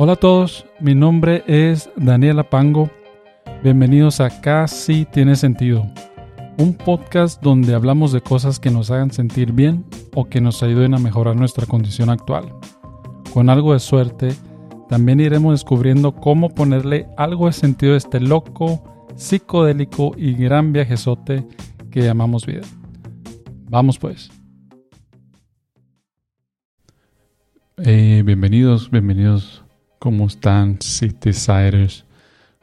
Hola a todos, mi nombre es Daniela Pango. Bienvenidos a Casi Tiene Sentido, un podcast donde hablamos de cosas que nos hagan sentir bien o que nos ayuden a mejorar nuestra condición actual. Con algo de suerte, también iremos descubriendo cómo ponerle algo de sentido a este loco, psicodélico y gran viajezote que llamamos vida. Vamos pues. Eh, bienvenidos, bienvenidos ¿Cómo están, Citysiders?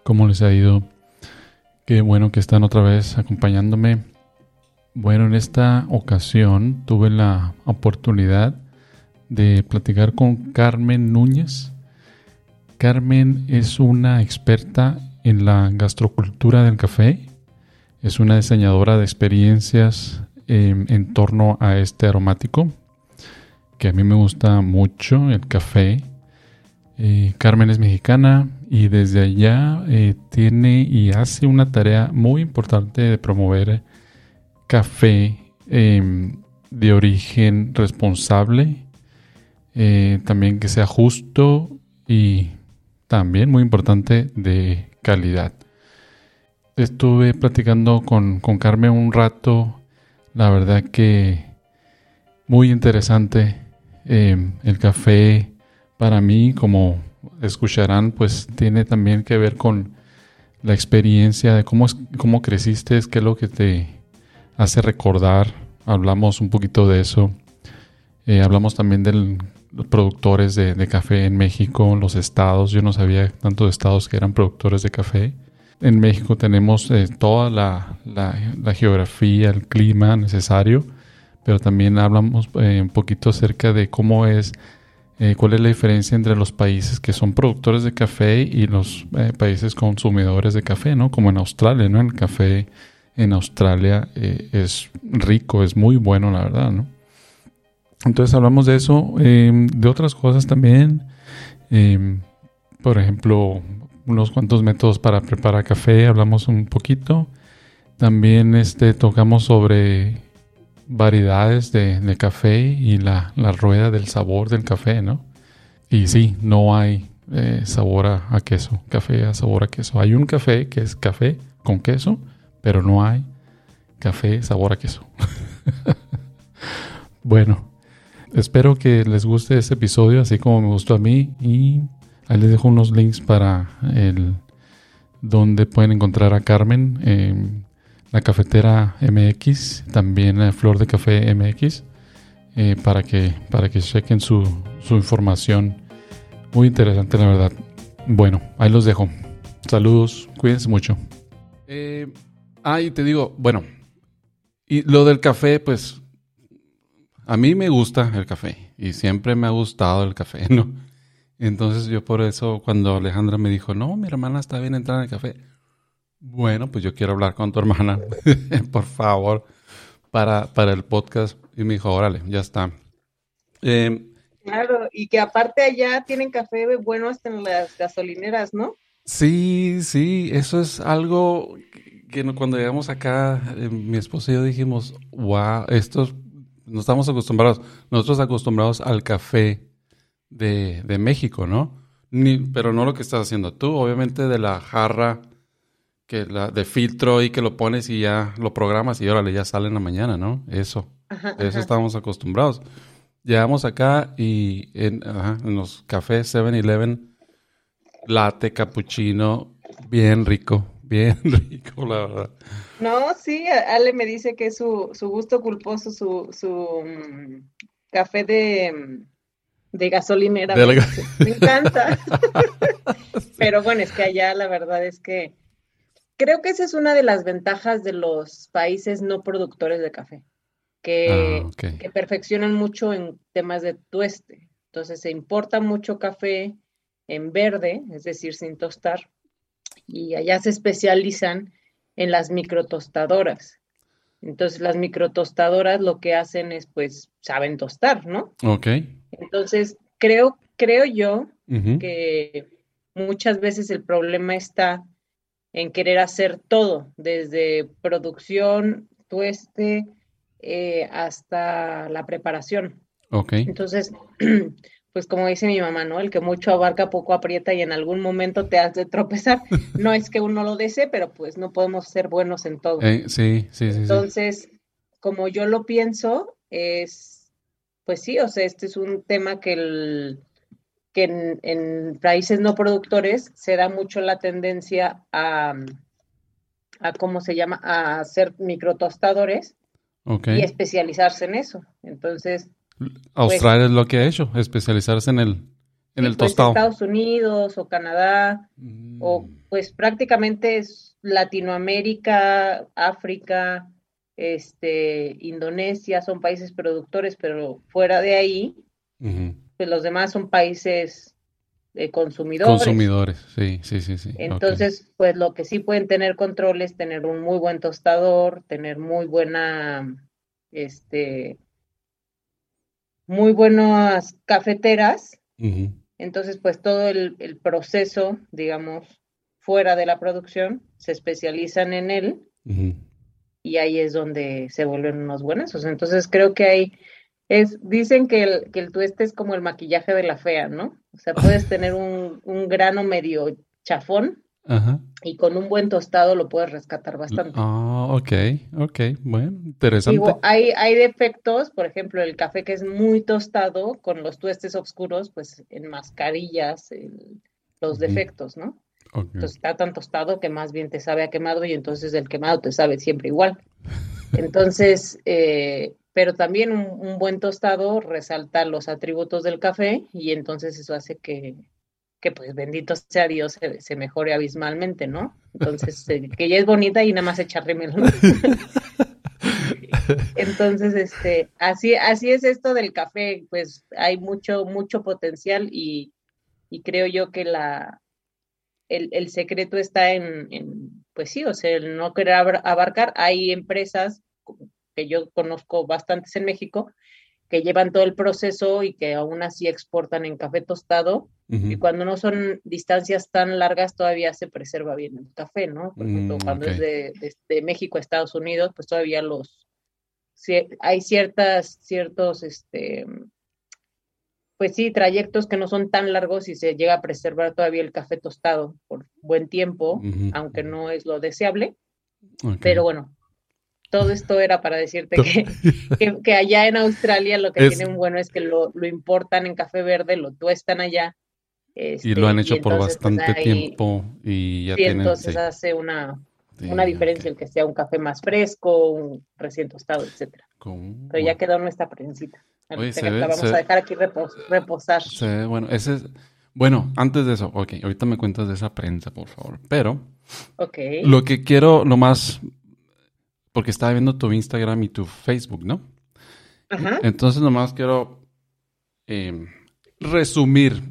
¿Cómo les ha ido? Qué bueno que están otra vez acompañándome. Bueno, en esta ocasión tuve la oportunidad de platicar con Carmen Núñez. Carmen es una experta en la gastrocultura del café. Es una diseñadora de experiencias em, en torno a este aromático, que a mí me gusta mucho, el café eh, Carmen es mexicana y desde allá eh, tiene y hace una tarea muy importante de promover café em, de origen responsable, eh, también que sea justo y también muy importante de calidad. Estuve platicando con, con Carmen un rato, la verdad que muy interesante em, el café para mí, como escucharán, pues tiene también que ver con la experiencia de cómo, cómo creciste, qué es lo que te hace recordar. Hablamos un poquito de eso. Eh, hablamos también de los productores de, café en México, los estados. Yo no sabía tantos estados que eran productores de café. En México tenemos eh, toda la, geografía, el clima necesario, pero también hablamos eh, un poquito acerca de cómo es eh, cuál es la diferencia entre los países que son productores de café y los eh, países consumidores de café, ¿no? Como en Australia, ¿no? El café en Australia eh, es rico, es muy bueno, la verdad, ¿no? Entonces hablamos de eso, em, de otras cosas también, em, por ejemplo, unos cuantos métodos para preparar café, hablamos un poquito. También este, tocamos sobre variedades de, café y la, rueda del sabor del café, ¿no? Y sí, no hay eh, sabor a, queso, café a sabor a queso. Hay un café que es café con queso, pero no hay café sabor a queso. bueno, espero que les guste este episodio, así como me gustó a mí. Y ahí les dejo unos links para el donde pueden encontrar a Carmen la cafetera MX, también la Flor de Café MX, eh, para, que, para que chequen su, información. Muy interesante, la verdad. Bueno, ahí los dejo. Saludos, cuídense mucho. Eh, ah, y te digo, bueno, y lo del café, pues a mí me gusta el café y siempre me ha gustado el café, ¿no? Entonces yo por eso cuando Alejandra me dijo, no, mi hermana está bien entrar en el café, bueno, pues yo quiero hablar con tu hermana, por favor, para, para el podcast. Y me dijo, órale, ya está. Em, claro, y que aparte allá tienen café bueno hasta en las gasolineras, ¿no? Sí, sí, eso es algo que cuando llegamos acá, eh, mi esposa y yo dijimos, wow, estos no estamos acostumbrados, nosotros acostumbrados al café de, de México, ¿no? Ni, pero no lo que estás haciendo tú, obviamente de la jarra que la de filtro y que lo pones y ya lo programas y órale, ya sale en la mañana, ¿no? Eso. eso estamos acostumbrados. Llegamos acá y en, en los cafés 7-Eleven, latte, cappuccino, bien rico, bien rico, la verdad. No, sí, Ale me dice que es su, su gusto culposo, su, su mm, café de, mm, de gasolinera. me encanta. Pero bueno, es que allá la verdad es que Creo que esa es una de las ventajas de los países no productores de café, que, ah, que perfeccionan mucho en temas de tueste. Entonces se importa mucho café en verde, es decir, sin tostar, y allá se especializan en las microtostadoras. Entonces las microtostadoras lo que hacen es, pues, saben tostar, ¿no? Ok. Entonces creo, creo yo que muchas veces el problema está en querer hacer todo, desde producción, tueste, eh, hasta la preparación. Ok. Entonces, pues como dice mi mamá, ¿no? El que mucho abarca, poco aprieta y en algún momento te has de tropezar. No es que uno lo desee, pero pues no podemos ser buenos en todo. Eh, sí, sí, sí. Entonces, como yo lo pienso, es, pues sí, o sea, este es un tema que, el, que en, en países no productores se da mucho la tendencia a, a ¿cómo se llama? A hacer microtostadores y especializarse en eso. Entonces, Australia pues es lo que ha hecho, especializarse en el, en el pues, tostado. Estados Unidos o Canadá, o mm. pues prácticamente es Latinoamérica, África, este, Indonesia, son países productores, pero fuera de ahí, pues los demás son países de consumidores. Consumidores, sí, sí, sí, sí. Entonces, pues lo que sí pueden tener control es tener un muy buen tostador, tener muy buena, este, muy buenas cafeteras. Entonces, pues todo el, proceso, digamos, fuera de la producción, se especializan en él y ahí es donde se vuelven unos buenos. Entonces, creo que hay, es, dicen que el, que el tueste es como el maquillaje de la fea, ¿no? O sea, puedes tener un, un grano medio chafón, y con un buen tostado lo puedes rescatar bastante. Ah, ok, ok, bueno, interesante. Digo, hay, hay defectos, por ejemplo, el café que es muy tostado, con los tuestes oscuros, pues en mascarillas los defectos, ¿no? Entonces está tan tostado que más bien te sabe a quemado y entonces el quemado te sabe siempre igual. Entonces, eh, pero también un, buen tostado resalta los atributos del café y entonces eso hace que, que pues bendito sea Dios, se, mejore abismalmente, ¿no? Entonces, eh, que ella es bonita y nada más echa remelo. Entonces, este, así, así es esto del café, pues hay mucho, mucho potencial y, creo yo que la, el, secreto está en, en, pues sí, o sea, el no querer abarcar. Hay empresas que yo conozco bastantes en México que llevan todo el proceso y que aún así exportan en café tostado. Y cuando no son distancias tan largas, todavía se preserva bien el café, ¿no? Por ejemplo, mm, cuando es de, México a Estados Unidos, pues todavía los. hay ciertas, ciertos, este. Pues sí, trayectos que no son tan largos y se llega a preservar todavía el café tostado por buen tiempo, aunque no es lo deseable. Pero bueno, todo esto era para decirte que, que, allá en Australia lo que tienen bueno es que lo, importan en café verde, lo tuestan allá. y lo han este, hecho por pues, bastante tiempo y ya tienen, entonces hace una, una diferencia el que sea un café más fresco, un recién tostado, etcétera. Pero ya quedó nuestra prensita. vamos a dejar aquí reposar. bueno, ese bueno, antes de eso, ok, ahorita me cuentas de esa prensa, por favor. Pero okay. lo que quiero, lo más porque estaba viendo tu Instagram y tu Facebook, ¿no? Ajá. Entonces nomás quiero em, resumir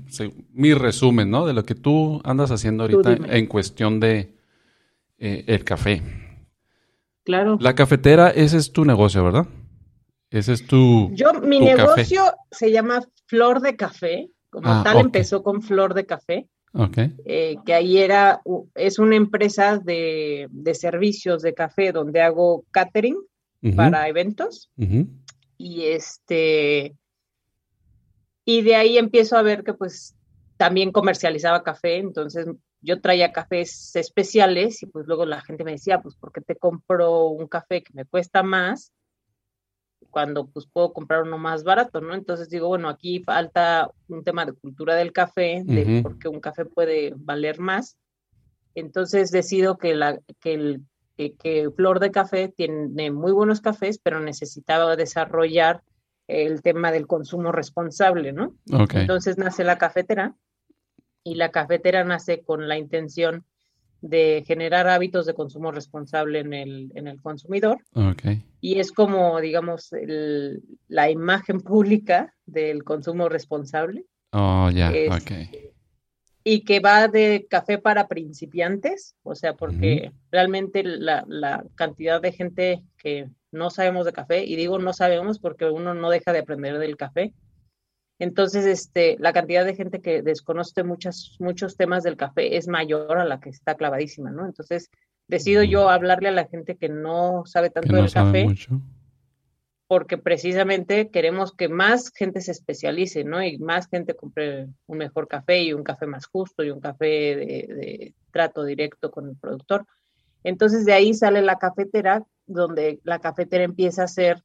mi resumen, ¿no? De lo que tú andas haciendo ahorita en cuestión de eh, el café. Claro. La cafetera, ese es tu negocio, ¿verdad? Ese es tu. Yo, mi negocio se llama Flor de Café. Como ah, tal, empezó con Flor de Café. Eh, que ahí era, es una empresa de, servicios de café donde hago catering para eventos. Y este, y de ahí empiezo a ver que pues también comercializaba café, entonces yo traía cafés especiales y pues luego la gente me decía, pues, ¿por qué te compro un café que me cuesta más? Cuando pues puedo comprar uno más barato, ¿no? Entonces digo, bueno, aquí falta un tema de cultura del café, de por qué un café puede valer más. Entonces decido que, la, que, el, que, Flor de Café tiene muy buenos cafés, pero necesitaba desarrollar el tema del consumo responsable, ¿no? Entonces nace la cafetera y la cafetera nace con la intención de generar hábitos de consumo responsable en el, en el consumidor. Okay. Y es como, digamos, la imagen pública del consumo responsable. Oh, ya, ok. Y que va de café para principiantes, o sea, porque realmente la, la cantidad de gente que no sabemos de café, y digo no sabemos porque uno no deja de aprender del café, entonces, este, la cantidad de gente que desconoce muchas, muchos temas del café es mayor a la que está clavadísima, ¿no? Entonces, decido yo hablarle a la gente que no sabe tanto del café. porque precisamente queremos que más gente se especialice, ¿no? Y más gente compre un mejor café y un café más justo y un café de, trato directo con el productor. Entonces de ahí sale la cafetera, donde la cafetera empieza a ser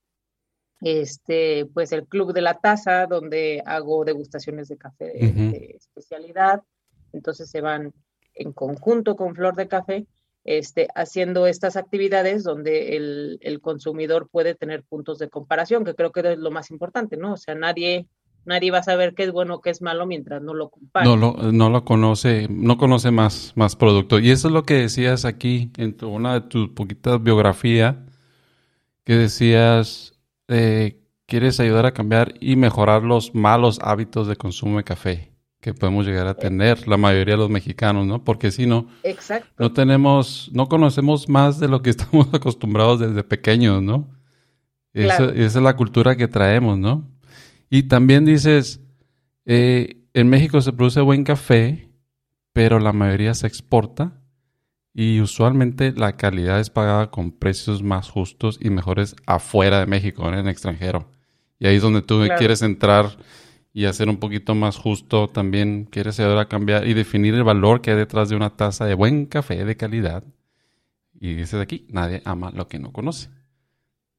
este, pues el club de la taza, donde hago degustaciones de café de especialidad. Entonces se van en conjunto con Flor de Café este, haciendo estas actividades donde el, consumidor puede tener puntos de comparación, que creo que es lo más importante, ¿no? O sea, nadie, nadie va a saber qué es bueno o qué es malo mientras no lo compare. No lo, no lo conoce, no conoce más, más producto. Y eso es lo que decías aquí en una de tus poquitas biografía, que decías, eh, quieres ayudar a cambiar y mejorar los malos hábitos de consumo de café que podemos llegar a tener la mayoría de los mexicanos, ¿no? Porque si no, no tenemos, no conocemos más de lo que estamos acostumbrados desde pequeños, ¿no? Esa, es la cultura que traemos, ¿no? Y también dices, eh, en México se produce buen café, pero la mayoría se exporta y usualmente la calidad es pagada con precios más justos y mejores afuera de México, en el extranjero. Y ahí es donde tú quieres entrar y hacer un poquito más justo también quieres ayudar a cambiar y definir el valor que hay detrás de una taza de buen café de calidad. Y dices aquí, nadie ama lo que no conoce.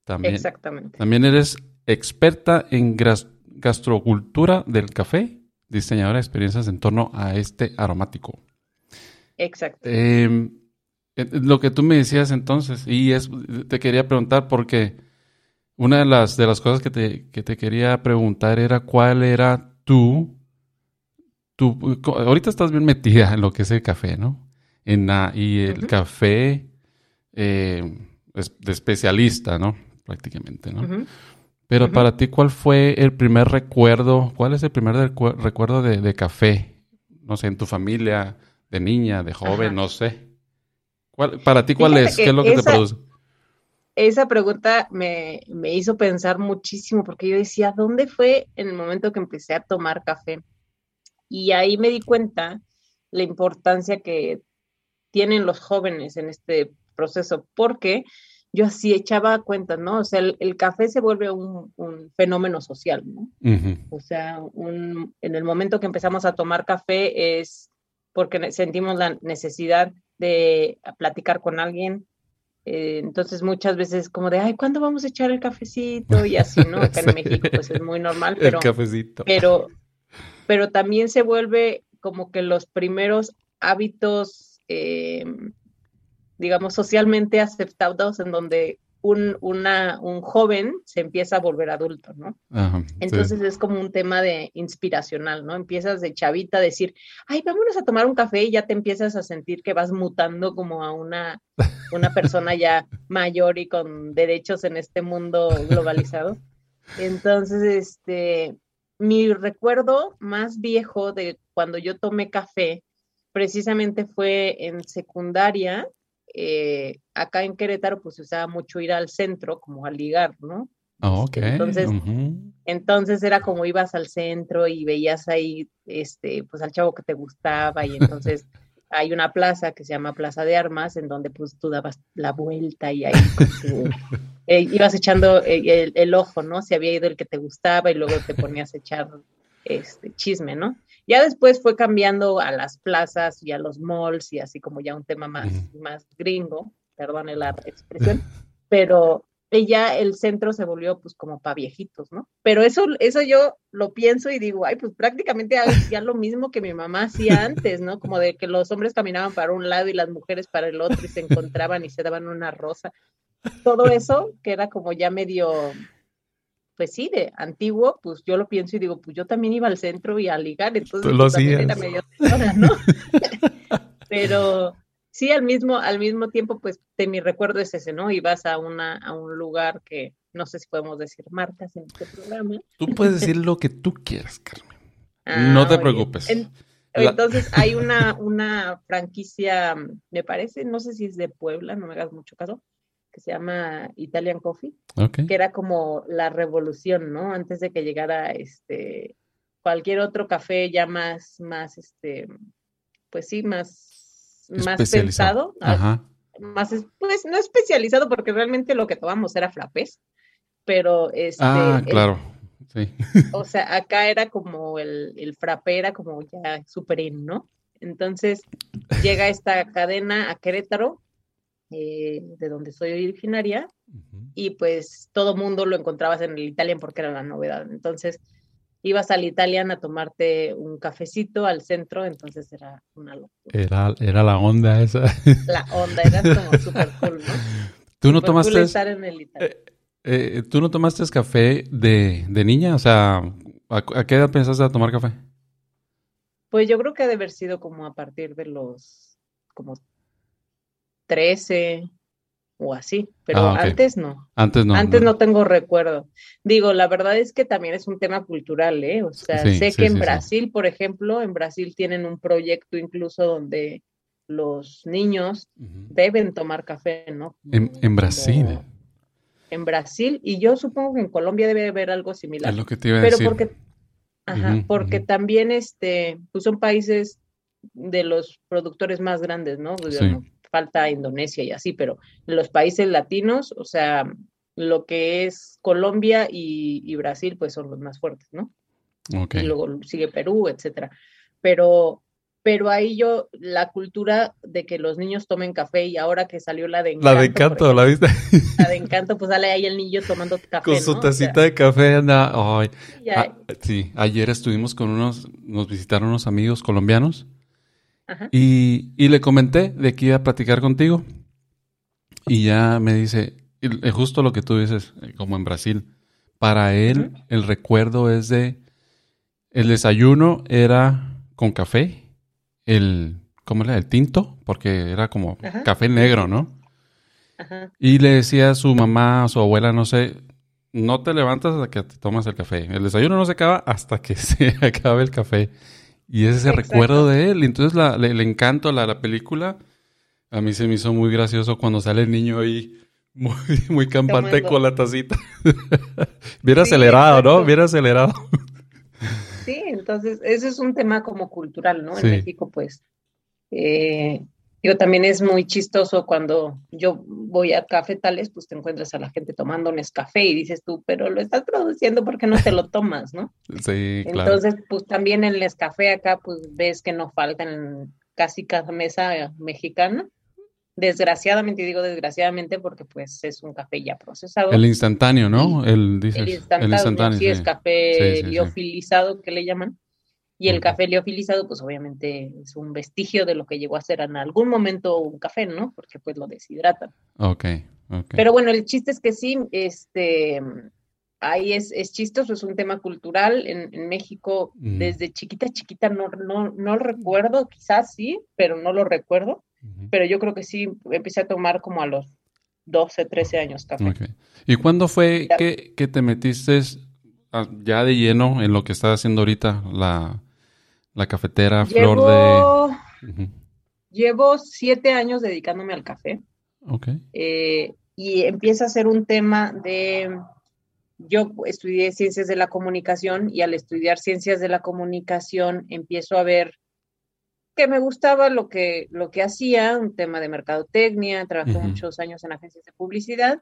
También, Exactamente. También eres experta en gastrocultura del café, diseñadora de experiencias en torno a este aromático. Exacto. Em, eh, lo que tú me decías entonces, y es, te quería preguntar porque una de las, de las cosas que te, que te quería preguntar era cuál era tu, tu... Ahorita estás bien metida en lo que es el café, ¿no? En y el café eh, de especialista, ¿no? Prácticamente, ¿no? Pero para ti, ¿cuál fue el primer recuerdo? ¿Cuál es el primer recuerdo de, café? No sé, en tu familia, de niña, de joven, no sé. ¿Cuál, para ti, ¿cuál es? ¿Qué es lo que te produce? esa pregunta me, hizo pensar muchísimo porque yo decía, ¿dónde fue en el momento que empecé a tomar café? Y ahí me di cuenta la importancia que tienen los jóvenes en este proceso, porque yo así echaba cuentas, ¿no? O sea, el, café se vuelve un, fenómeno social, ¿no? O sea, en el momento que empezamos a tomar café es porque sentimos la necesidad de platicar con alguien, eh, entonces muchas veces como de, ay, ¿cuándo vamos a echar el cafecito? Y así, ¿no? Acá en México pues es muy normal, pero, el cafecito. pero, pero también se vuelve como que los primeros hábitos, eh, digamos, socialmente aceptados en donde un, una, un joven se empieza a volver adulto, ¿no? Entonces es como un tema de inspiracional, ¿no? Empiezas de chavita a decir, ay, vámonos a tomar un café y ya te empiezas a sentir que vas mutando como a una, una persona ya mayor y con derechos en este mundo globalizado. Entonces, este, mi recuerdo más viejo de cuando yo tomé café precisamente fue en secundaria eh, acá en Querétaro pues se usaba mucho ir al centro como a ligar, ¿no? Oh, ok. Entonces, entonces era como ibas al centro y veías ahí, este, pues al chavo que te gustaba y entonces hay una plaza que se llama Plaza de Armas en donde pues tú dabas la vuelta y ahí eh, ibas echando el, el, ojo, ¿no? Si había ido el que te gustaba y luego te ponías a echar este chisme, ¿no? Ya después fue cambiando a las plazas y a los malls y así como ya un tema más, más gringo, perdone la expresión, pero ya el centro se volvió pues como para viejitos, ¿no? Pero eso, eso yo lo pienso y digo, ay, pues prácticamente hacía lo mismo que mi mamá hacía antes, ¿no? Como de que los hombres caminaban para un lado y las mujeres para el otro y se encontraban y se daban una rosa. Todo eso que era como ya medio pues sí, de antiguo, pues yo lo pienso y digo, pues yo también iba al centro y a ligar, entonces pues, también era medio ¿no? Pero sí, al mismo, al mismo tiempo, pues de mi recuerdo es ese, ¿no? Ibas a una, a un lugar que no sé si podemos decir marcas en este programa. Tú puedes decir lo que tú quieras, Carmen. Ah, no te preocupes. entonces hay una, una franquicia, me parece, no sé si es de Puebla, no me hagas mucho caso, que se llama Italian Coffee, que era como la revolución, ¿no? Antes de que llegara este cualquier otro café ya más, más, este, pues sí, más, más pensado, más, pues no especializado porque realmente lo que tomamos era frappés, pero este... Ah, claro, sí. O sea, acá era como el, el frappé era como ya súper ¿no? Entonces llega esta cadena a Querétaro, eh, de donde soy originaria, y pues todo mundo lo encontrabas en el Italian porque era la novedad. Entonces ibas al Italian a tomarte un cafecito al centro, entonces era una locura. Era, era la onda esa. La onda, era como súper cool, ¿no? ¿Tú no tomaste... Eh, eh, ¿Tú no tomaste café de, de niña? O sea, ¿a, qué edad pensaste a tomar café? Pues yo creo que ha de haber sido como a partir de los como 13, o así, pero ah, antes no. Antes no. Antes no. tengo recuerdo. Digo, la verdad es que también es un tema cultural, ¿eh? O sea, sé que en Brasil, por ejemplo, en Brasil tienen un proyecto incluso donde los niños deben tomar café, ¿no? En, Brasil. en Brasil, y yo supongo que en Colombia debe haber algo similar. Es lo que te iba a pero porque, ajá, porque también este, pues son países de los productores más grandes, ¿no? Falta Indonesia y así, pero en los países latinos, o sea, lo que es Colombia y, Brasil, pues son los más fuertes, ¿no? Y luego sigue Perú, etcétera. Pero, pero ahí yo, la cultura de que los niños tomen café y ahora que salió la de encanto. La de encanto, ¿la viste? La de encanto, pues sale ahí el niño tomando café. Con su tacita de café, anda. Ay. Ah, sí, ayer estuvimos con unos, nos visitaron unos amigos colombianos y, le comenté de que iba a platicar contigo. Y ya me dice, justo lo que tú dices, eh, como en Brasil, para él el recuerdo es de, el desayuno era con café, el, ¿cómo era? El tinto, porque era como café negro, ¿no? Y le decía a su mamá, a su abuela, no sé, no te levantas hasta que te tomas el café. El desayuno no se acaba hasta que se acabe el café. Y es ese recuerdo de él. Entonces la, le, encanto la, la película. A mí se me hizo muy gracioso cuando sale el niño ahí muy, muy campante con la tacita. Bien acelerado, ¿no? Bien acelerado. Sí, entonces ese es un tema como cultural, ¿no? En México, pues, eh, Digo, también es muy chistoso cuando yo voy a cafetales, pues te encuentras a la gente tomando un café y dices tú, pero lo estás produciendo porque no te lo tomas, ¿no? Sí, claro. Entonces, pues también el Nescafé acá, pues ves que no faltan casi cada mesa mexicana. Desgraciadamente, digo desgraciadamente porque pues es un café ya procesado. El instantáneo, ¿no? el, dices, el instantáneo, sí, es café liofilizado que le llaman. Y el café liofilizado, pues obviamente es un vestigio de lo que llegó a ser en algún momento un café, ¿no? Porque pues lo deshidratan. Ok, ok. Pero bueno, el chiste es que sí, este, ahí es, es chistoso, es un tema cultural. En, México, desde chiquita, chiquita, no, no, no lo recuerdo, quizás sí, pero no lo recuerdo. Pero yo creo que sí, empecé a tomar como a los 12, 13 años café. Okay. ¿Y cuándo fue que, que, te metiste ya de lleno en lo que estás haciendo ahorita, la, la cafetera, flor de... Llevo siete años dedicándome al café. Ok. Eh, y empieza a ser un tema de... Yo estudié ciencias de la comunicación y al estudiar ciencias de la comunicación empiezo a ver que me gustaba lo que, lo que hacía, un tema de mercadotecnia, trabajé muchos años en agencias de publicidad,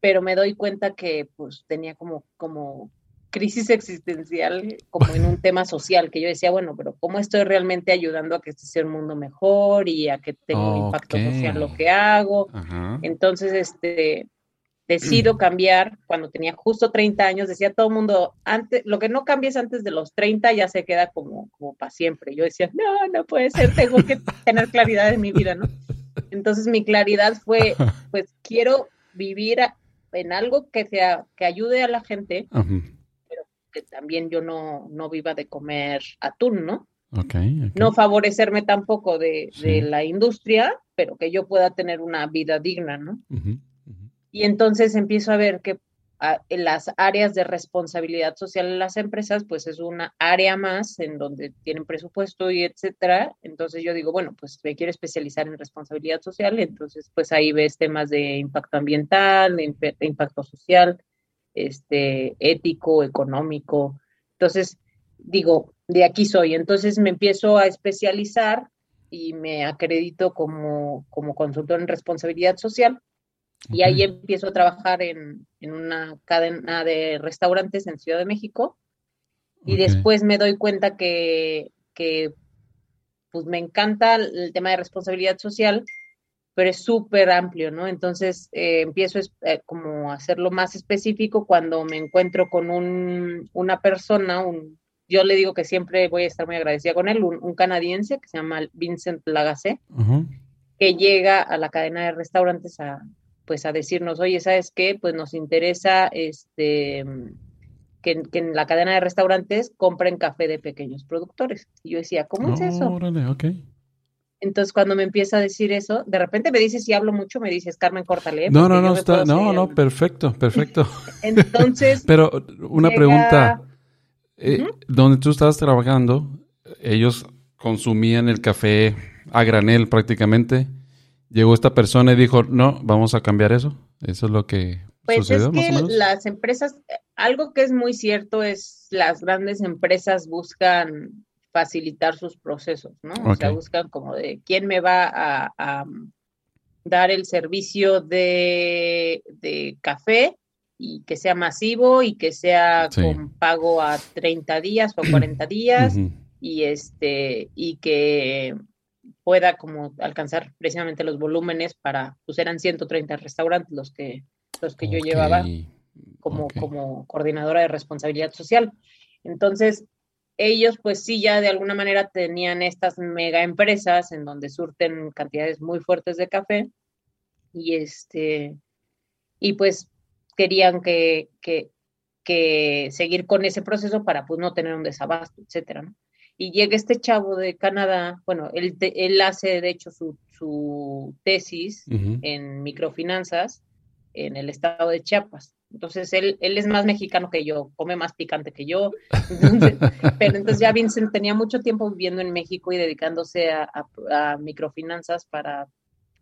pero me doy cuenta que pues tenía como, como crisis existencial como en un tema social, que yo decía, bueno, pero ¿cómo estoy realmente ayudando a que este sea un mundo mejor y a que tenga un impacto social lo que hago? Entonces, este, decido cambiar cuando tenía justo 30 años, decía todo el mundo, antes, lo que no cambies antes de los 30 ya se queda como, como para siempre. Yo decía, no, no puede ser, tengo que tener claridad en mi vida, ¿no? Entonces mi claridad fue, pues quiero vivir en algo que sea, que ayude a la gente, que también yo no, no viva de comer atún, ¿no? No favorecerme tampoco de, la industria, pero que yo pueda tener una vida digna, ¿no? Y entonces empiezo a ver que en las áreas de responsabilidad social en las empresas, pues es una área más en donde tienen presupuesto y etcétera. Entonces yo digo, bueno, pues me quiero especializar en responsabilidad social, entonces pues ahí ves temas de impacto ambiental, de impacto social, este, ético, económico. Entonces, digo, de aquí soy. Entonces me empiezo a especializar y me acredito como, como consultor en responsabilidad social. Y ahí empiezo a trabajar en, una cadena de restaurantes en Ciudad de México. Y después me doy cuenta que, que pues me encanta el tema de responsabilidad social, pero es súper amplio, ¿no? Entonces eh, empiezo eh, como a hacerlo más específico cuando me encuentro con un, una persona, un, yo le digo que siempre voy a estar muy agradecida con él, un, canadiense que se llama Vincent Lagacé, que llega a la cadena de restaurantes a, pues a decirnos, oye, ¿sabes qué? Pues nos interesa este que, en la cadena de restaurantes compren café de pequeños productores. Y yo decía, ¿cómo es eso? Entonces, cuando me empieza a decir eso, de repente me dice, si hablo mucho, me dices, Carmen, córtale. No, no, no, está, no, no, perfecto, perfecto. Entonces. Pero una pregunta. Eh, Donde tú estabas trabajando, ellos consumían el café a granel prácticamente. Llegó esta persona y dijo, no, vamos a cambiar eso. Eso es lo que pues es que las empresas, algo que es muy cierto es las grandes empresas buscan facilitar sus procesos, ¿no? O sea, buscan como de quién me va a, dar el servicio de, café y que sea masivo y que sea con pago a 30 días o a 40 días y este y que pueda como alcanzar precisamente los volúmenes para, pues eran 130 restaurantes los que los que yo llevaba como, como coordinadora de responsabilidad social. Entonces, ellos pues sí ya de alguna manera tenían estas mega empresas en donde surten cantidades muy fuertes de café y este y pues querían que, que, seguir con ese proceso para pues no tener un desabasto, etcétera, Y llega este chavo de Canadá, bueno, él, él hace de hecho su, su tesis en microfinanzas en el estado de Chiapas. Entonces él, él es más mexicano que yo, come más picante que yo. pero entonces ya Vincent tenía mucho tiempo viviendo en México y dedicándose a, microfinanzas para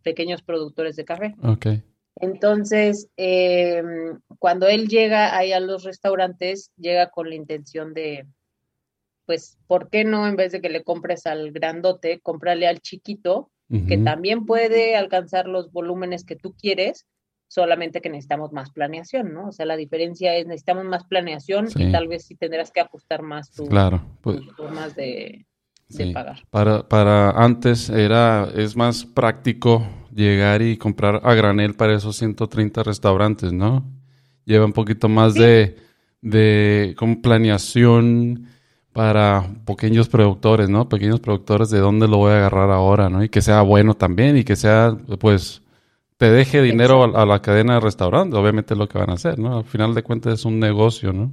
pequeños productores de café. Okay. Entonces, em, cuando él llega ahí a los restaurantes, llega con la intención de, pues, ¿por qué no en vez de que le compres al grandote, cómprale al chiquito, que también puede alcanzar los volúmenes que tú quieres, solamente que necesitamos más planeación, ¿no? O sea, la diferencia es necesitamos más planeación y tal vez sí tendrás que ajustar más tu, claro, pues, formas de, pagar. Para, para antes era, es más práctico llegar y comprar a granel para esos 130 restaurantes, ¿no? Lleva un poquito más de, de como planeación para pequeños productores, ¿no? Pequeños productores de dónde lo voy a agarrar ahora, ¿no? Y que sea bueno también y que sea, pues, te deje dinero a, la cadena de restaurantes, obviamente es lo que van a hacer, ¿no? Al final de cuentas es un negocio, ¿no?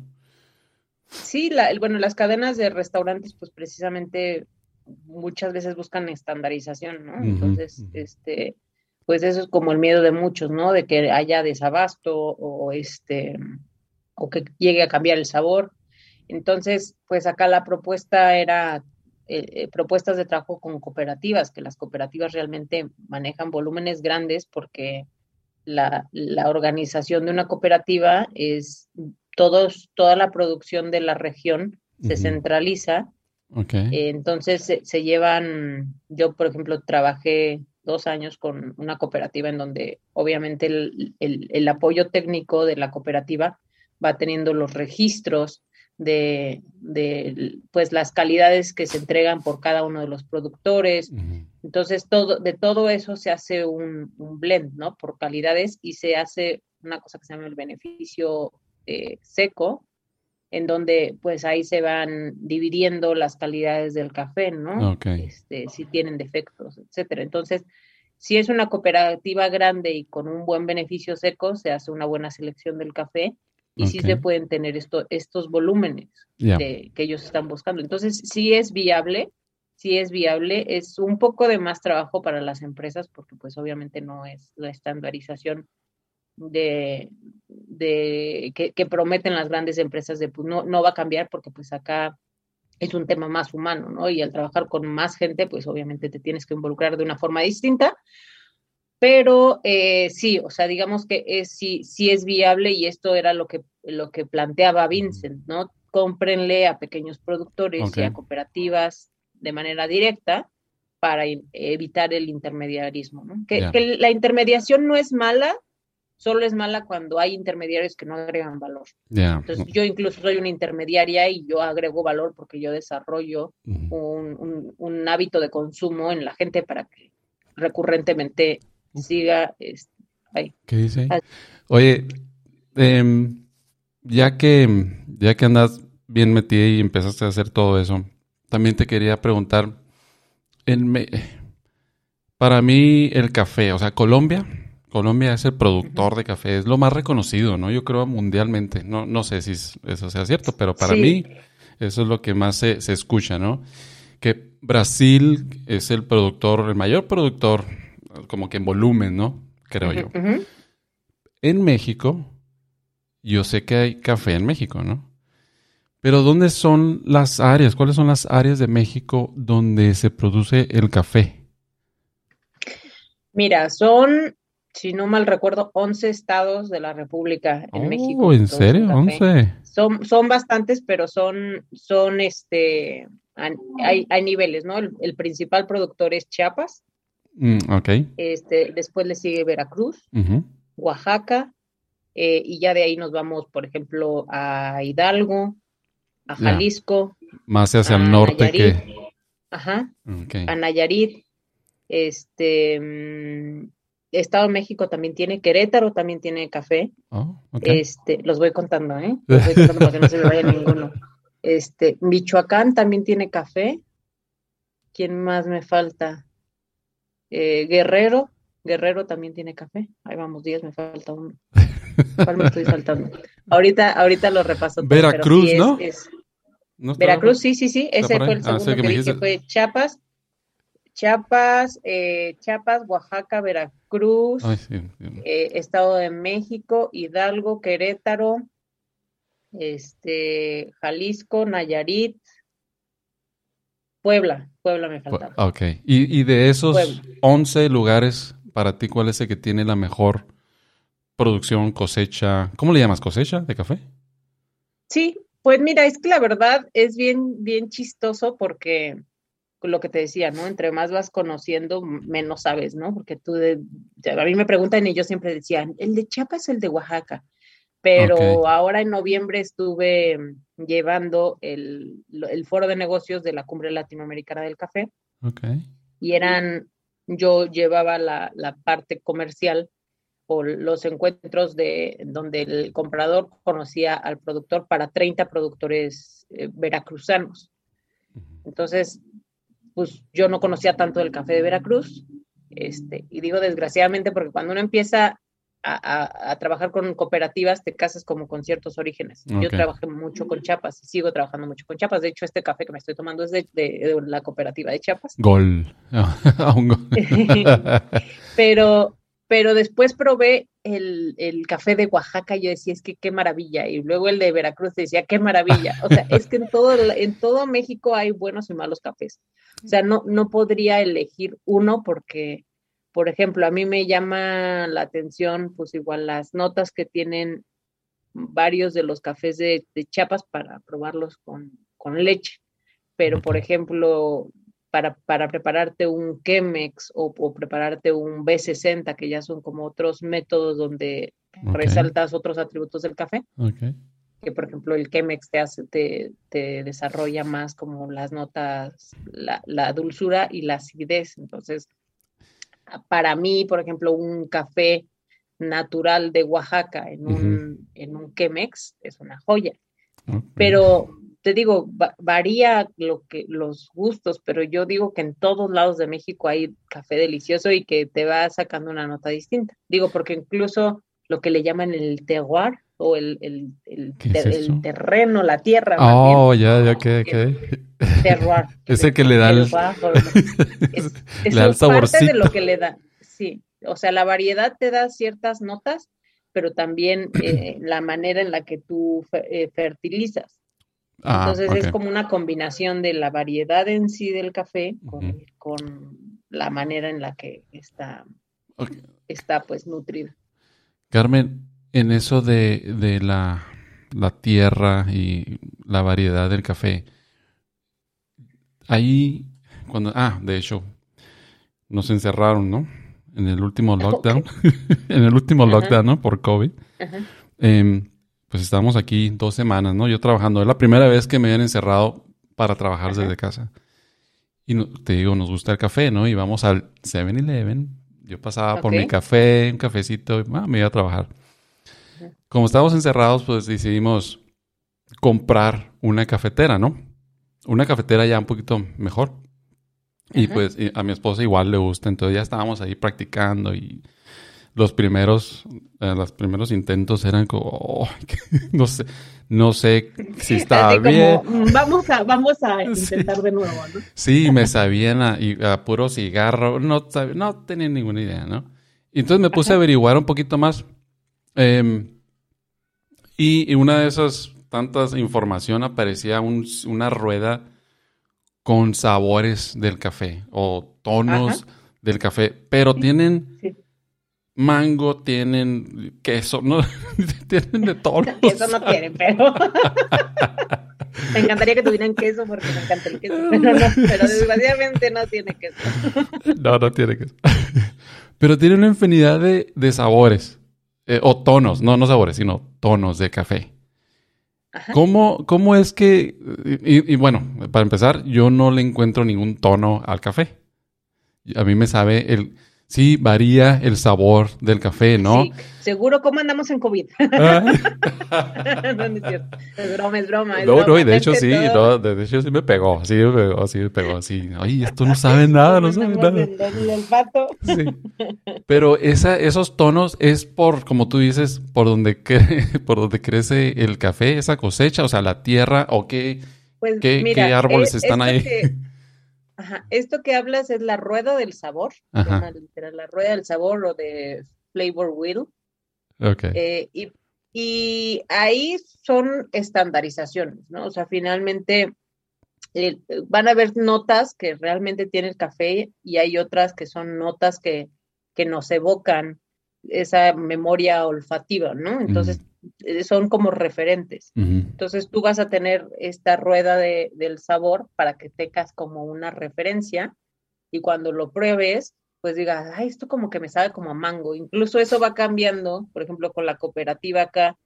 Sí, bueno, las cadenas de restaurantes, pues precisamente muchas veces buscan estandarización, ¿no? Entonces, este, pues eso es como el miedo de muchos, ¿no? De que haya desabasto o este, o que llegue a cambiar el sabor. Entonces, pues acá la propuesta era eh, eh, propuestas de trabajo con cooperativas, que las cooperativas realmente manejan volúmenes grandes porque la, organización de una cooperativa es todos, toda la producción de la región se centraliza. Okay. entonces se, llevan, yo por ejemplo trabajé dos años con una cooperativa en donde obviamente el, el apoyo técnico de la cooperativa va teniendo los registros de, pues las calidades que se entregan por cada uno de los productores. Entonces, todo, de todo eso se hace un, blend, ¿no? Por calidades y se hace una cosa que se llama el beneficio eh, seco, en donde pues ahí se van dividiendo las calidades del café, ¿no? Este, si tienen defectos, etcétera. Entonces, si es una cooperativa grande y con un buen beneficio seco, se hace una buena selección del café y sí se pueden tener esto, estos volúmenes que ellos están buscando. Entonces, sí es viable, sí es viable, es un poco de más trabajo para las empresas porque pues obviamente no es la estandarización de, de que, prometen las grandes empresas de pues no, no va a cambiar porque pues acá es un tema más humano, ¿no? Y al trabajar con más gente, pues obviamente te tienes que involucrar de una forma distinta, pero eh, sí, o sea, digamos que es, sí, sí es viable y esto era lo que, lo que planteaba Vincent, ¿no? Cómprenle a pequeños productores y a cooperativas de manera directa para evitar el intermediarismo, ¿no? Que, que, la intermediación no es mala, solo es mala cuando hay intermediarios que no agregan valor. Entonces yo incluso soy una intermediaria y yo agrego valor porque yo desarrollo un, hábito de consumo en la gente para que recurrentemente siga ahí. ¿Qué dice? Oye, em, ya que ya que andas bien metida y empezaste a hacer todo eso, también te quería preguntar, en para mí el café, o sea, Colombia, Colombia es el productor de café, es lo más reconocido, ¿no? Yo creo mundialmente, no, no sé si eso sea cierto, pero para mí eso es lo que más se, escucha, ¿no? Que Brasil es el productor, el mayor productor, como que en volumen, ¿no? Creo yo. En México, yo sé que hay café en México, ¿no? Pero ¿dónde son las áreas? ¿Cuáles son las áreas de México donde se produce el café? Mira, son, si no mal recuerdo, 11 estados de la República en oh, México. ¿En serio? ¿11? Son, son bastantes, pero son, son este, hay, hay niveles, ¿no? El, principal productor es Chiapas. Mm, ok. Este, después le sigue Veracruz, Oaxaca, eh, y ya de ahí nos vamos, por ejemplo, a Hidalgo, a Jalisco. Más hacia el norte que. Ajá. A Nayarit. Este. Mm, Estado de México también tiene, Querétaro también tiene café. Oh, este, los voy contando, ¿eh? Los voy contando para que no se me vaya ninguno. Este, Michoacán también tiene café. ¿Quién más me falta? Eh, Guerrero, Guerrero también tiene café. Ahí vamos, días, me falta uno. ¿Cuál me estoy saltando? Ahorita, ahorita lo repaso. Veracruz, ¿no? Veracruz, sí, sí, sí. Ese fue el ah, segundo que, dije, fue Chiapas. Chiapas, eh, Chiapas, Oaxaca, Veracruz, eh, Estado de México, Hidalgo, Querétaro, este, Jalisco, Nayarit, Puebla, Puebla me faltaba. Ok, y, y de esos 11 lugares, para ti, ¿cuál es el que tiene la mejor producción, cosecha? ¿Cómo le llamas? ¿Cosecha de café? Sí, pues mira, es que la verdad es bien, bien chistoso porque lo que te decía, ¿no? Entre más vas conociendo, menos sabes, ¿no? Porque tú, de, a mí me preguntan y yo siempre decía, el de Chiapas es el de Oaxaca, pero ahora en noviembre estuve llevando el, foro de negocios de la Cumbre Latinoamericana del Café. Y eran, yo llevaba la, la parte comercial o los encuentros de donde el comprador conocía al productor para 30 productores eh, veracruzanos. Entonces, pues yo no conocía tanto del café de Veracruz, este, y digo desgraciadamente porque cuando uno empieza a, trabajar con cooperativas, te casas como con ciertos orígenes. Yo trabajé mucho con Chiapas y sigo trabajando mucho con Chiapas. De hecho, este café que me estoy tomando es de, la cooperativa de Chiapas. Gol. Pero pero después probé el, café de Oaxaca y yo decía, es que qué maravilla, y luego el de Veracruz decía, qué maravilla. O sea, es que en todo, en todo México hay buenos y malos cafés. O sea, no, no podría elegir uno porque, por ejemplo, a mí me llama la atención, pues igual las notas que tienen varios de los cafés de, de Chiapas para probarlos con, con leche. Pero, por ejemplo, para, prepararte un Chemex o, prepararte un B60, que ya son como otros métodos donde resaltas otros atributos del café. Que por ejemplo el Chemex te hace, te, desarrolla más como las notas, la, dulzura y la acidez. Entonces, para mí, por ejemplo, un café natural de Oaxaca en un, en un Chemex es una joya. Pero te digo, varía lo que, los gustos, pero yo digo que en todos lados de México hay café delicioso y que te va sacando una nota distinta. Digo, porque incluso lo que le llaman el terroir o el, el, el, terreno, la tierra. Oh, ya, ya, ¿qué? qué? Terroir. Ese que le da el, es, es parte de lo que le da, sí. O sea, la variedad te da ciertas notas, pero también eh, la manera en la que tú eh, fertilizas. Ah, Entonces es como una combinación de la variedad en sí del café con, la manera en la que está, está pues nutrida. Carmen, en eso de, la, tierra y la variedad del café, ahí cuando, ah, de hecho, nos encerraron, ¿no? en el último lockdown, en el último lockdown, ¿no? Por COVID. Em, pues estábamos aquí dos semanas, ¿no? Yo trabajando. Es la primera vez que me habían encerrado para trabajar desde casa. Y te digo, nos gusta el café, ¿no? Y vamos al 7-Eleven. Yo pasaba por mi café, un cafecito, y ah, me iba a trabajar. Como estábamos encerrados, pues decidimos comprar una cafetera, ¿no? Una cafetera ya un poquito mejor. Y pues a mi esposa igual le gusta, entonces ya estábamos ahí practicando y los primeros, eh, los primeros intentos eran como, oh, no sé, no sé si estaba bien. Mm, vamos a, vamos a intentar de nuevo, ¿no? Sí, me sabían a, puro cigarro, no, no tenía ninguna idea, ¿no? Y entonces me puse a averiguar un poquito más. Em, y, una de esas tantas información aparecía una rueda con sabores del café o tonos del café, pero tienen mango, tienen queso, ¿no? tienen de todo. Eso no tienen, pero. me encantaría que tuvieran queso porque me encanta el queso. Pero, no, pero desgraciadamente no tiene queso. no, no tiene queso. pero tiene una infinidad de, de sabores. Eh, o tonos, no, no sabores, sino tonos de café. ¿Cómo, ¿Cómo, es que, y, bueno, para empezar, yo no le encuentro ningún tono al café. A mí me sabe el, sí, varía el sabor del café, ¿no? Sí, seguro cómo andamos en COVID. Ah. no, es cierto. Es broma, es broma. no, no, y de hecho sí, no, de hecho sí me pegó, sí me pegó, sí me pegó, sí. Ay, esto no sabe nada, no sabe nada. El, pato. Sí. Pero esa, esos tonos es por, como tú dices, por donde, por donde crece el café, esa cosecha, o sea, la tierra, o qué, pues, qué, qué árboles están ahí. Ajá. Esto que hablas es la rueda del sabor, la rueda del sabor o de flavor wheel. Okay. Eh, y, y, ahí son estandarizaciones, ¿no? O sea, finalmente eh, van a haber notas que realmente tiene el café y hay otras que son notas que, que nos evocan esa memoria olfativa, ¿no? Entonces, son como referentes. Entonces tú vas a tener esta rueda de, del sabor para que tengas como una referencia y cuando lo pruebes, pues digas, ay, esto como que me sabe como a mango. Incluso eso va cambiando, por ejemplo, con la cooperativa acá,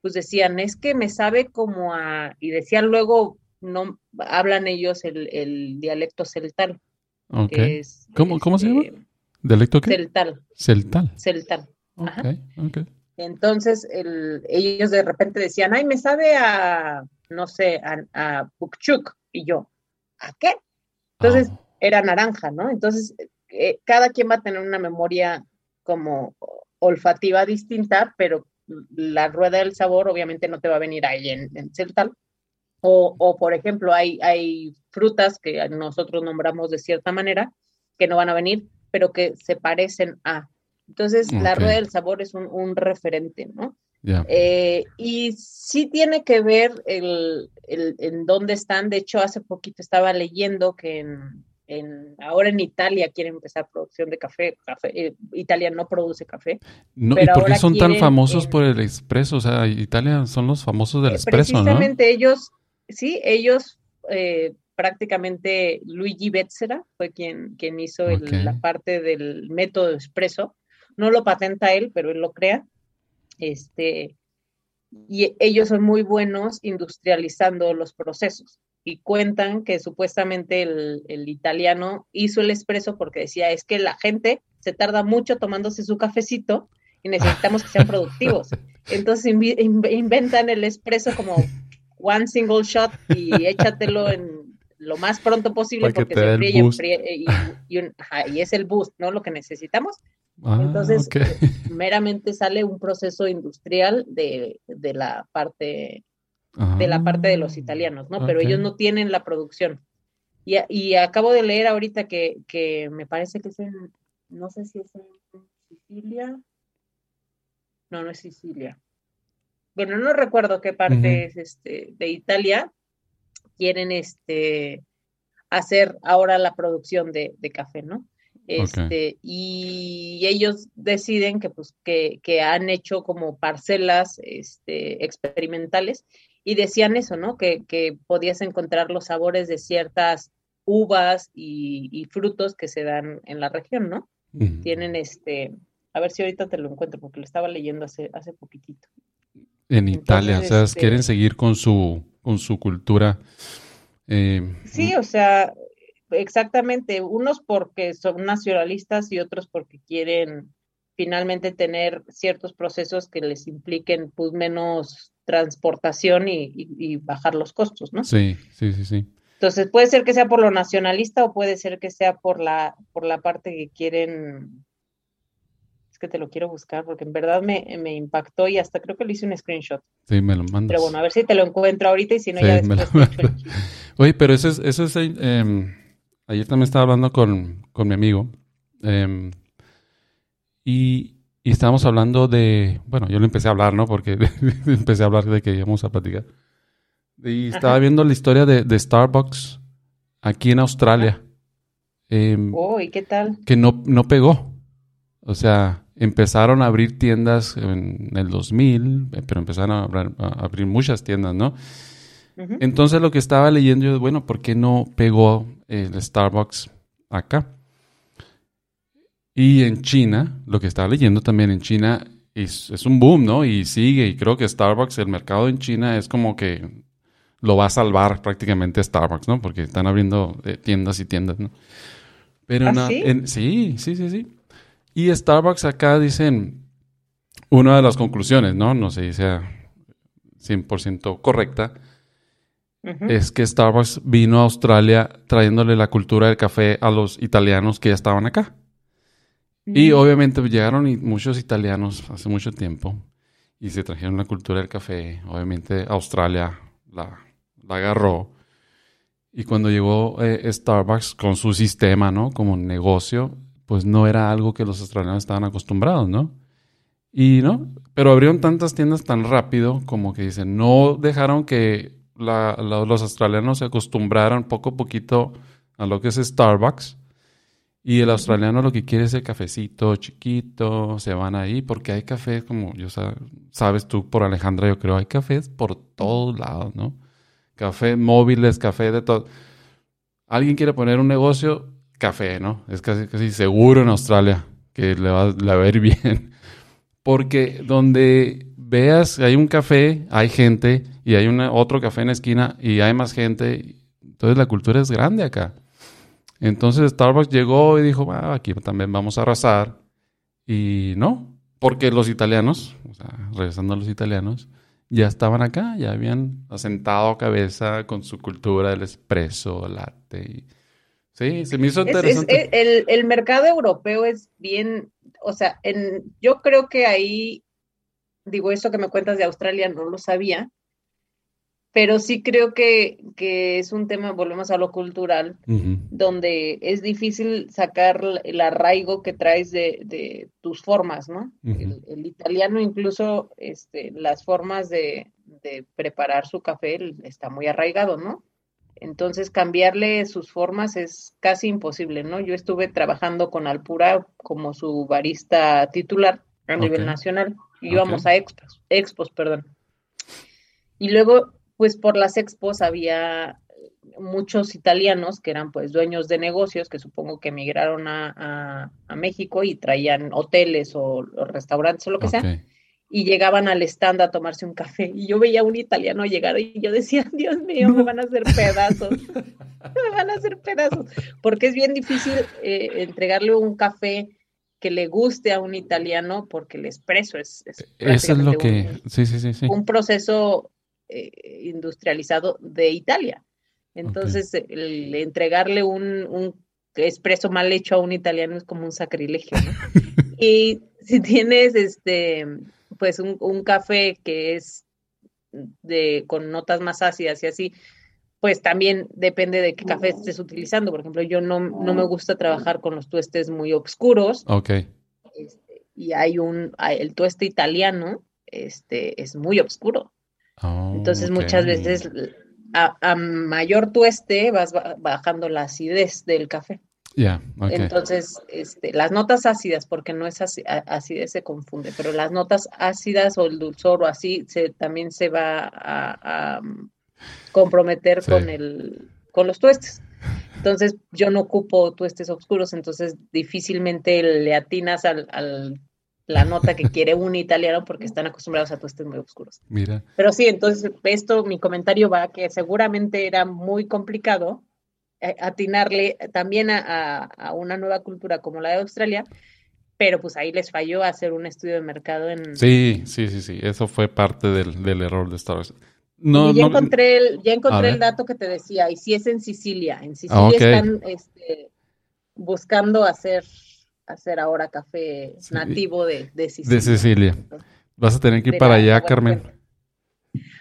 pues decían, es que me sabe como a, y decían luego, no, hablan ellos el, dialecto celtal. ¿Cómo, ¿Cómo se llama? Este, ¿Dialecto qué? Celtal. Celtal. Celtal. Entonces, ellos de repente decían, ay, me sabe a, no sé, a, a Y yo, ¿a qué? Entonces, ah. era naranja, ¿no? Entonces, eh, cada quien va a tener una memoria como olfativa distinta, pero la rueda del sabor obviamente no te va a venir ahí en, en Celtal. O, o, por ejemplo, hay, hay frutas que nosotros nombramos de cierta manera que no van a venir, pero que se parecen a. Entonces, la rueda del sabor es un, referente, ¿no? Eh, y sí tiene que ver el, en dónde están. De hecho, hace poquito estaba leyendo que en, ahora en Italia quieren empezar producción de café. café eh, Italia no produce café. No, ¿Y por qué son tan famosos por el expreso? O sea, Italia son los famosos del expreso, ¿no? Precisamente ellos, sí, ellos eh, prácticamente Luigi Betzera fue quien, quien hizo la parte del método expreso no lo patenta él, pero él lo crea. Este, y ellos son muy buenos industrializando los procesos y cuentan que supuestamente el, italiano hizo el expreso porque decía, es que la gente se tarda mucho tomándose su cafecito y necesitamos que sean productivos. Entonces inventan el expreso como one single shot y échatelo en lo más pronto posible porque se fríe y, y, es el boost, ¿no? Lo que necesitamos. Ah, Entonces, eh, meramente sale un proceso industrial de, la parte de la parte de los ah, italianos, ¿no? Pero ellos no tienen la producción. Y, y acabo de leer ahorita que, que, me parece que es en, no sé si es en Sicilia. No, no es Sicilia. Bueno, no recuerdo qué parte es este de Italia. Quieren este hacer ahora la producción de, de café, ¿no? Este, Y ellos deciden que, pues, que, que, han hecho como parcelas este, experimentales y decían eso, ¿no? Que, que podías encontrar los sabores de ciertas uvas y, frutos que se dan en la región, ¿no? Tienen este, a ver si ahorita te lo encuentro porque lo estaba leyendo hace, hace poquitito. En Italia, o sea, este quieren seguir con su, con su cultura. Eh, sí, o sea, exactamente, unos porque son nacionalistas y otros porque quieren finalmente tener ciertos procesos que les impliquen pues menos transportación y, bajar los costos, ¿no? Sí, sí, sí, sí. Entonces puede ser que sea por lo nacionalista o puede ser que sea por la, por la parte que quieren Es que te lo quiero buscar porque en verdad me, me, impactó y hasta creo que le hice un screenshot. Sí, me lo mandas. Pero bueno, a ver si te lo encuentro ahorita y si no ya después Oye, pero eso es, eso es eh, ayer también estaba hablando con, mi amigo em, y, estábamos hablando de, bueno, yo le empecé a hablar, ¿no? Porque empecé a hablar de que íbamos a platicar. Y estaba viendo la historia de, Starbucks aquí en Australia. Eh, oh, ¿y qué tal? Que no, no pegó. O sea, empezaron a abrir tiendas en el 2000, pero empezaron a abrir, muchas tiendas, ¿no? Entonces lo que estaba leyendo yo, bueno, ¿por qué no pegó el Starbucks acá? Y en China, lo que estaba leyendo también en China es, un boom, ¿no? Y sigue, y creo que Starbucks, el mercado en China es como que lo va a salvar prácticamente Starbucks, ¿no? Porque están abriendo eh, tiendas y tiendas, ¿no? Pero ¿Ah, sí? sí, sí, sí, sí. Y Starbucks acá dicen, una de las conclusiones, ¿no? No sé si sea 100% correcta, es que Starbucks vino a Australia trayéndole la cultura del café a los italianos que ya estaban acá. Y obviamente llegaron muchos italianos hace mucho tiempo y se trajeron la cultura del café. Obviamente Australia la, agarró. Y cuando llegó eh, Starbucks con su sistema, ¿no? Como negocio, pues no era algo que los australianos estaban acostumbrados, ¿no? Y no, pero abrieron tantas tiendas tan rápido como que dicen, no dejaron que los australianos se acostumbraron poco a poquito a lo que es Starbucks. Y el australiano lo que quiere es el cafecito chiquito, se van ahí, porque hay cafés, como yo sabes tú por Alejandra, yo creo, hay cafés por todos lados, ¿no? Café móviles, café de todo. Alguien quiere poner un negocio, café, ¿no? Es casi, casi seguro en Australia que le va, le va a ir bien. Porque donde veas, hay un café, hay gente, y hay otro café en la esquina, y hay más gente. Entonces la cultura es grande acá. Entonces Starbucks llegó y dijo, ah, aquí también vamos a arrasar. Y no, porque los italianos, o sea, regresando a los italianos, ya estaban acá, ya habían asentado cabeza con su cultura del espresso, latte. sí, se me hizo interesante. el, el, mercado europeo es bien, o sea, en, yo creo que ahí digo, eso que me cuentas de Australia no lo sabía, pero sí creo que, es un tema, volvemos a lo cultural, donde es difícil sacar el arraigo que traes de, tus formas, ¿no? el, italiano incluso, este, las formas de, preparar su café está muy arraigado, ¿no? Entonces cambiarle sus formas es casi imposible, ¿no? Yo estuve trabajando con Alpura como su barista titular a nivel nacional íbamos a expos, expos, perdón. Y luego, pues por las expos había muchos italianos que eran pues dueños de negocios que supongo que emigraron a, México y traían hoteles o, restaurantes o lo que sea y llegaban al stand a tomarse un café. Y yo veía a un italiano llegar y yo decía, Dios mío, me van a hacer pedazos, me van a hacer pedazos, porque es bien difícil eh, entregarle un café que le guste a un italiano porque el espresso es, es Eso es lo que un, sí, sí, sí, un proceso eh, industrializado de Italia. Entonces, el, entregarle un, un espresso mal hecho a un italiano es como un sacrilegio, ¿no? y si tienes este pues un, un, café que es de con notas más ácidas y así, pues también depende de qué café estés utilizando. Por ejemplo, yo no, no me gusta trabajar con los tuestes muy oscuros. Ok. Este, y hay un, el tueste italiano, este, es muy oscuro. Oh, Entonces muchas veces a, mayor tueste vas bajando la acidez del café. Ya, Entonces, este, las notas ácidas, porque no es acidez, se confunde, pero las notas ácidas o el dulzor o así, se, también se va a comprometer con el con los tuestes. Entonces yo no ocupo tuestes oscuros, entonces difícilmente le atinas al, al la nota que quiere un italiano porque están acostumbrados a tuestes muy oscuros. Mira. Pero sí, entonces esto, mi comentario va que seguramente era muy complicado eh, atinarle también a, a, una nueva cultura como la de Australia, pero pues ahí les falló hacer un estudio de mercado en... Sí, sí, sí, sí, eso fue parte del, del error de Star Wars. No, y ya encontré, el, ya encontré el dato que te decía, y si es en Sicilia, en Sicilia ah, están este, buscando hacer, hacer ahora café nativo de, de, Sicilia. De Sicilia. Vas a tener que ir para allá, Carmen.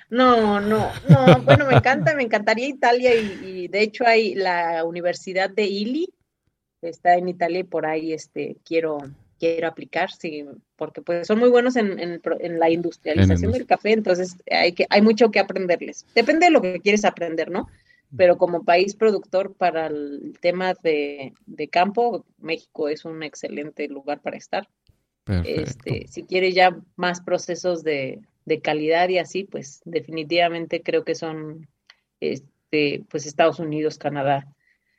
No, no, no, bueno, me encanta, me encantaría Italia y, de hecho hay la Universidad de Ili, está en Italia y por ahí este, quiero, quiero aplicar, sí, porque pues son muy buenos en, en, la industrialización del café, entonces hay, que, hay mucho que aprenderles. Depende de lo que quieres aprender, ¿no? Pero como país productor para el tema de, de campo, México es un excelente lugar para estar. Este, si quieres ya más procesos de, de, calidad y así, pues definitivamente creo que son este, pues Estados Unidos, Canadá,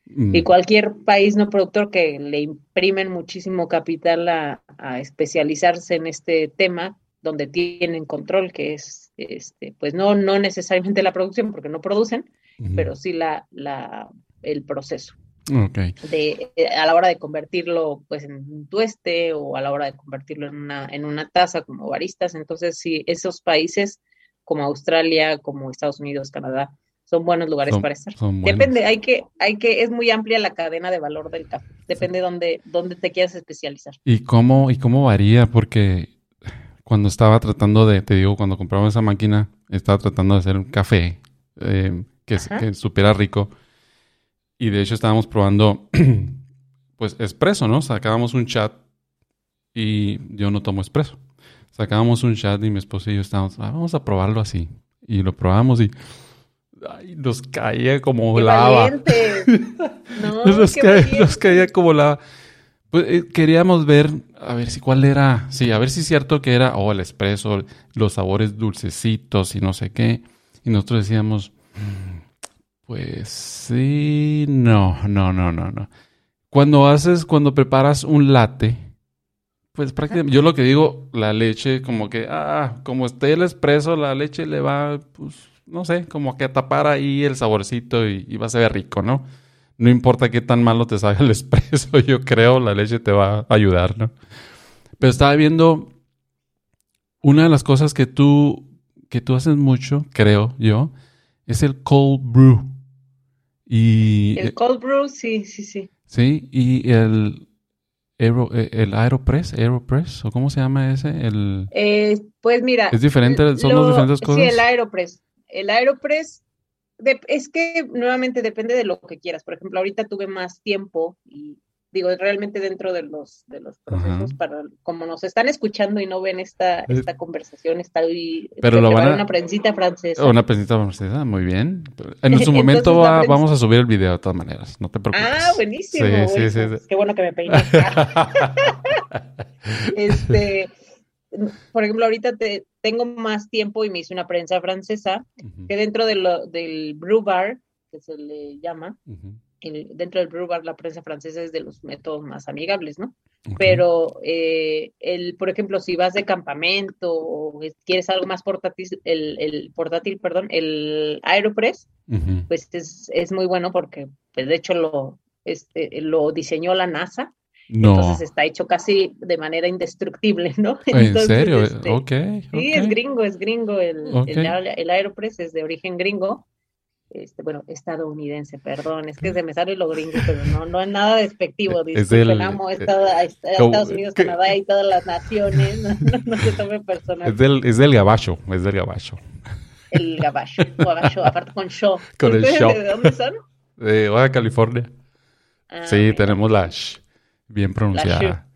y mm. cualquier país no productor que le imprimen muchísimo capital a, especializarse en este tema, donde tienen control, que es, este, pues no, no necesariamente la producción, porque no producen, pero sí la, la, el proceso. De, eh, a la hora de convertirlo pues en un tueste o a la hora de convertirlo en una, en una taza como baristas. Entonces, sí, esos países como Australia, como Estados Unidos, Canadá, son buenos lugares para estar. Depende, hay que, hay que, es muy amplia la cadena de valor del café. Depende de dónde, dónde te quieras especializar. ¿Y cómo, y cómo varía? Porque cuando estaba tratando de, te digo, cuando compraba esa máquina, estaba tratando de hacer un café eh, que, que supiera rico. Y de hecho estábamos probando, pues, espresso, ¿no? Sacábamos un chat y yo no tomo espresso. Sacábamos un chat y mi esposo y yo estábamos, ah, vamos a probarlo así. Y lo probamos y Ay, nos caía como lava. No, nos, caía, como lava. Pues, eh, queríamos ver, a ver si cuál era, sí, a ver si es cierto que era, oh, el espresso, los sabores dulcecitos y no sé qué. Y nosotros decíamos, pues sí, no, no, no, no, no. Cuando haces, cuando preparas un latte, pues prácticamente, yo lo que digo, la leche, como que, ah, como esté el espresso, la leche le va, pues, no sé, como que tapar ahí el saborcito y, va a ser rico, ¿no? No importa qué tan malo te salga el espresso, yo creo, la leche te va a ayudar, ¿no? Pero estaba viendo una de las cosas que tú, que tú haces mucho, creo yo, es el cold brew. Y, el cold brew, sí, sí, sí. Sí, y el, eh, el Aeropress, Aeropress, o cómo se llama ese, el... Eh, pues mira... Es diferente, son dos diferentes cosas. Sí, el Aeropress. El Aeropress es que nuevamente depende de lo que quieras. Por ejemplo, ahorita tuve más tiempo y digo, realmente dentro de los, de los procesos para, como nos están escuchando y no ven esta, esta conversación, está ahí Pero lo van a... una prensita francesa. Una prensita francesa, muy bien. En su momento vamos a subir el video de todas maneras, no te preocupes. Ah, buenísimo. Sí, sí, sí, Qué bueno que me peiné. este, por ejemplo, ahorita te, tengo más tiempo y me hice una prensa francesa, que dentro de lo, del brew bar, que se le llama, dentro del brew bar la prensa francesa es de los métodos más amigables, ¿no? Pero, eh, el, por ejemplo, si vas de campamento o quieres algo más portátil, el, el portátil, perdón, el Aeropress, pues es, es, muy bueno porque, pues de hecho, lo, este, lo diseñó la NASA entonces está hecho casi de manera indestructible, ¿no? ¿En serio? Este, ok. Sí, es gringo, es gringo. El, el, Aeropress es de origen gringo. Este, bueno, estadounidense, perdón, es que se me sale lo gringo, pero no, no es nada despectivo. Disculpen, amo eh, Estados Unidos, Canadá y todas las naciones, no, se tome personal. Es del, es del gabacho, es del gabacho. El gabacho, gabacho aparte con show. Con el show. ¿De dónde son? De Baja California. Ah, sí, tenemos la Bien pronunciada.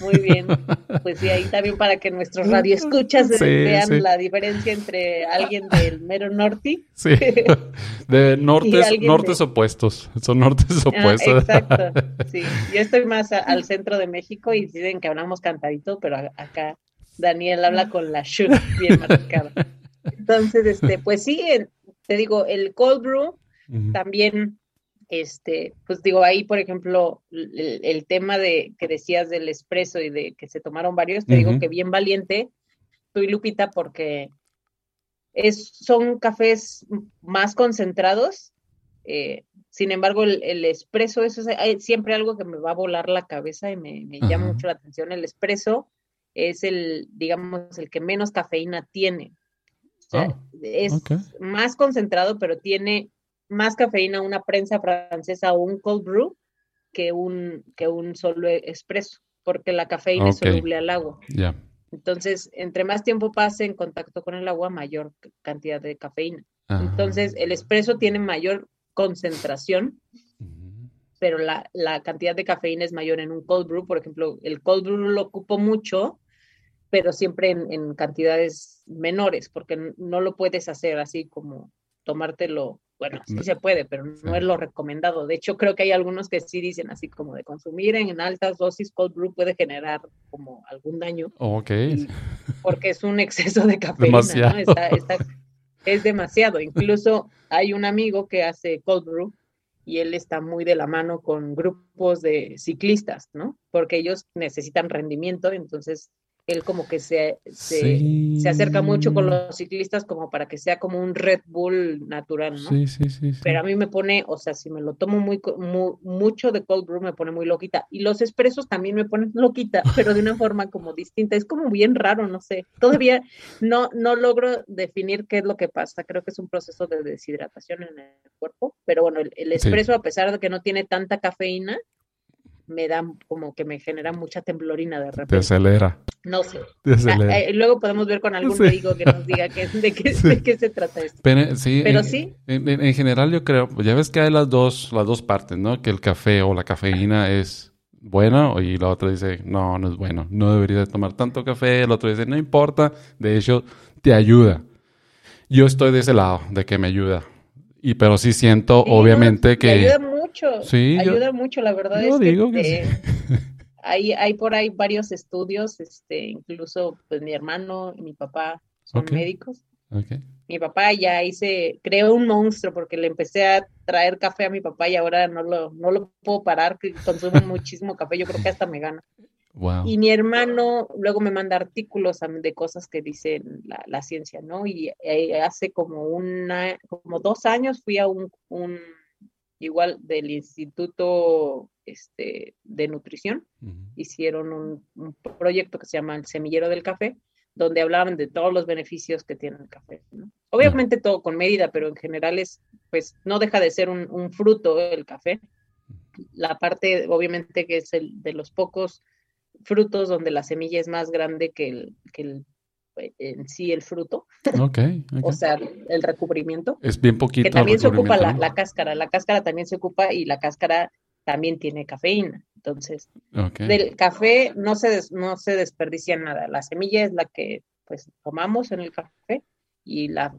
Muy bien. Pues sí, ahí también para que nuestros radioescuchas vean la diferencia entre alguien del mero norte. Sí. De nortes, nortes opuestos. Son nortes ah, opuestos. exacto. Sí. Yo estoy más al centro de México y dicen que hablamos cantadito, pero acá Daniel habla con la sh bien marcada. Entonces, este, pues sí, te digo, el cold brew también este, pues digo, ahí, por ejemplo, el, tema de que decías del expreso y de que se tomaron varios, te digo que bien valiente, tú y Lupita, porque es, son cafés más concentrados. Eh, sin embargo, el, el espresso, eso es siempre algo que me va a volar la cabeza y me, llama mucho la atención. El espresso es el, digamos, el que menos cafeína tiene. Ah, es más concentrado, pero tiene más cafeína una prensa francesa o un cold brew que un, que un solo espresso, porque la cafeína es soluble al agua. Entonces, entre más tiempo pase en contacto con el agua, mayor cantidad de cafeína. Entonces, el espresso tiene mayor concentración, pero la, cantidad de cafeína es mayor en un cold brew. Por ejemplo, el cold brew lo ocupo mucho, pero siempre en, en cantidades menores, porque no lo puedes hacer así como tomártelo bueno, sí se puede, pero no es lo recomendado. De hecho, creo que hay algunos que sí dicen así como de consumir en altas dosis cold brew puede generar como algún daño. Ok. Porque es un exceso de cafeína, ¿no? es demasiado. Incluso hay un amigo que hace cold brew y él está muy de la mano con grupos de ciclistas, ¿no? Porque ellos necesitan rendimiento, entonces él como que se, se, acerca mucho con los ciclistas como para que sea como un Red Bull natural, ¿no? Sí, sí, sí. Pero a mí me pone, o sea, si me lo tomo muy, mucho de cold brew me pone muy loquita. Y los expresos también me ponen loquita, pero de una forma como distinta. Es como bien raro, no sé. Todavía no, no logro definir qué es lo que pasa. Creo que es un proceso de deshidratación en el cuerpo. Pero bueno, el, el expreso, a pesar de que no tiene tanta cafeína, me da como que me genera mucha temblorina de repente. Te acelera. No sé. Ah, eh, luego podemos ver con algún médico que nos diga que, de, qué, se trata esto. Pero, sí. Pero en, sí. En, general yo creo, ya ves que hay las dos, las dos partes, ¿no? Que el café o la cafeína es bueno y la otra dice, no, no es bueno, no debería tomar tanto café, el otro dice, no importa, de hecho, te ayuda. Yo estoy de ese lado, de que me ayuda. Y pero sí siento, obviamente, que... Ayuda mucho. Sí. Ayuda mucho, la verdad es digo que, hay, hay por ahí varios estudios, este, incluso pues mi hermano y mi papá son médicos. Mi papá ya hice, creó un monstruo porque le empecé a traer café a mi papá y ahora no lo, no lo puedo parar, que consume muchísimo café, yo creo que hasta me gana. Y mi hermano luego me manda artículos de cosas que dicen la, ciencia, ¿no? Y eh, hace como una, como dos años fui a un, un igual del Instituto este, de Nutrición, hicieron un, proyecto que se llama El Semillero del Café, donde hablaban de todos los beneficios que tiene el café. Obviamente todo con medida, pero en general es, pues no deja de ser un, fruto el café. La parte, obviamente, que es el de los pocos frutos donde la semilla es más grande que el, que el en sí el fruto. o sea, el recubrimiento. Es bien poquito. Que también se ocupa la, cáscara. La cáscara también se ocupa y la cáscara también tiene cafeína. Entonces, del café no se, no se desperdicia nada. La semilla es la que pues tomamos en el café y la,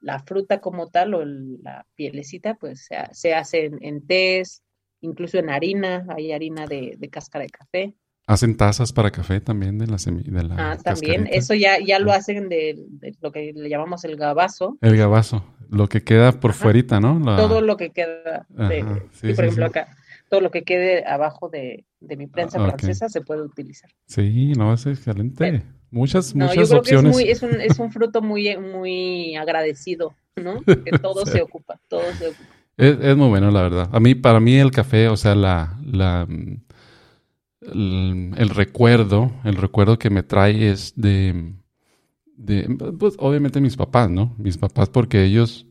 la fruta como tal o la pielecita pues se, se hace en, en tés, incluso en harina, hay harina de, de cáscara de café. ¿Hacen tazas para café también de la semilla? ah, también. Eso ya, ya lo hacen de, lo que le llamamos el gabazo. El gabazo. Lo que queda por fuerita, ¿no? Todo lo que queda. De, sí, por ejemplo, acá. Todo lo que quede abajo de, mi prensa ah, francesa se puede utilizar. Sí, no, es excelente. muchas, no, muchas yo creo Que es, un, es un fruto muy, muy agradecido, ¿no? Que todo se ocupa, todo se ocupa. Es, es, muy bueno, la verdad. A mí, para mí el café, o sea, la, la el, recuerdo, el recuerdo que me trae es de, de, pues obviamente mis papás, ¿no? Mis papás porque ellos,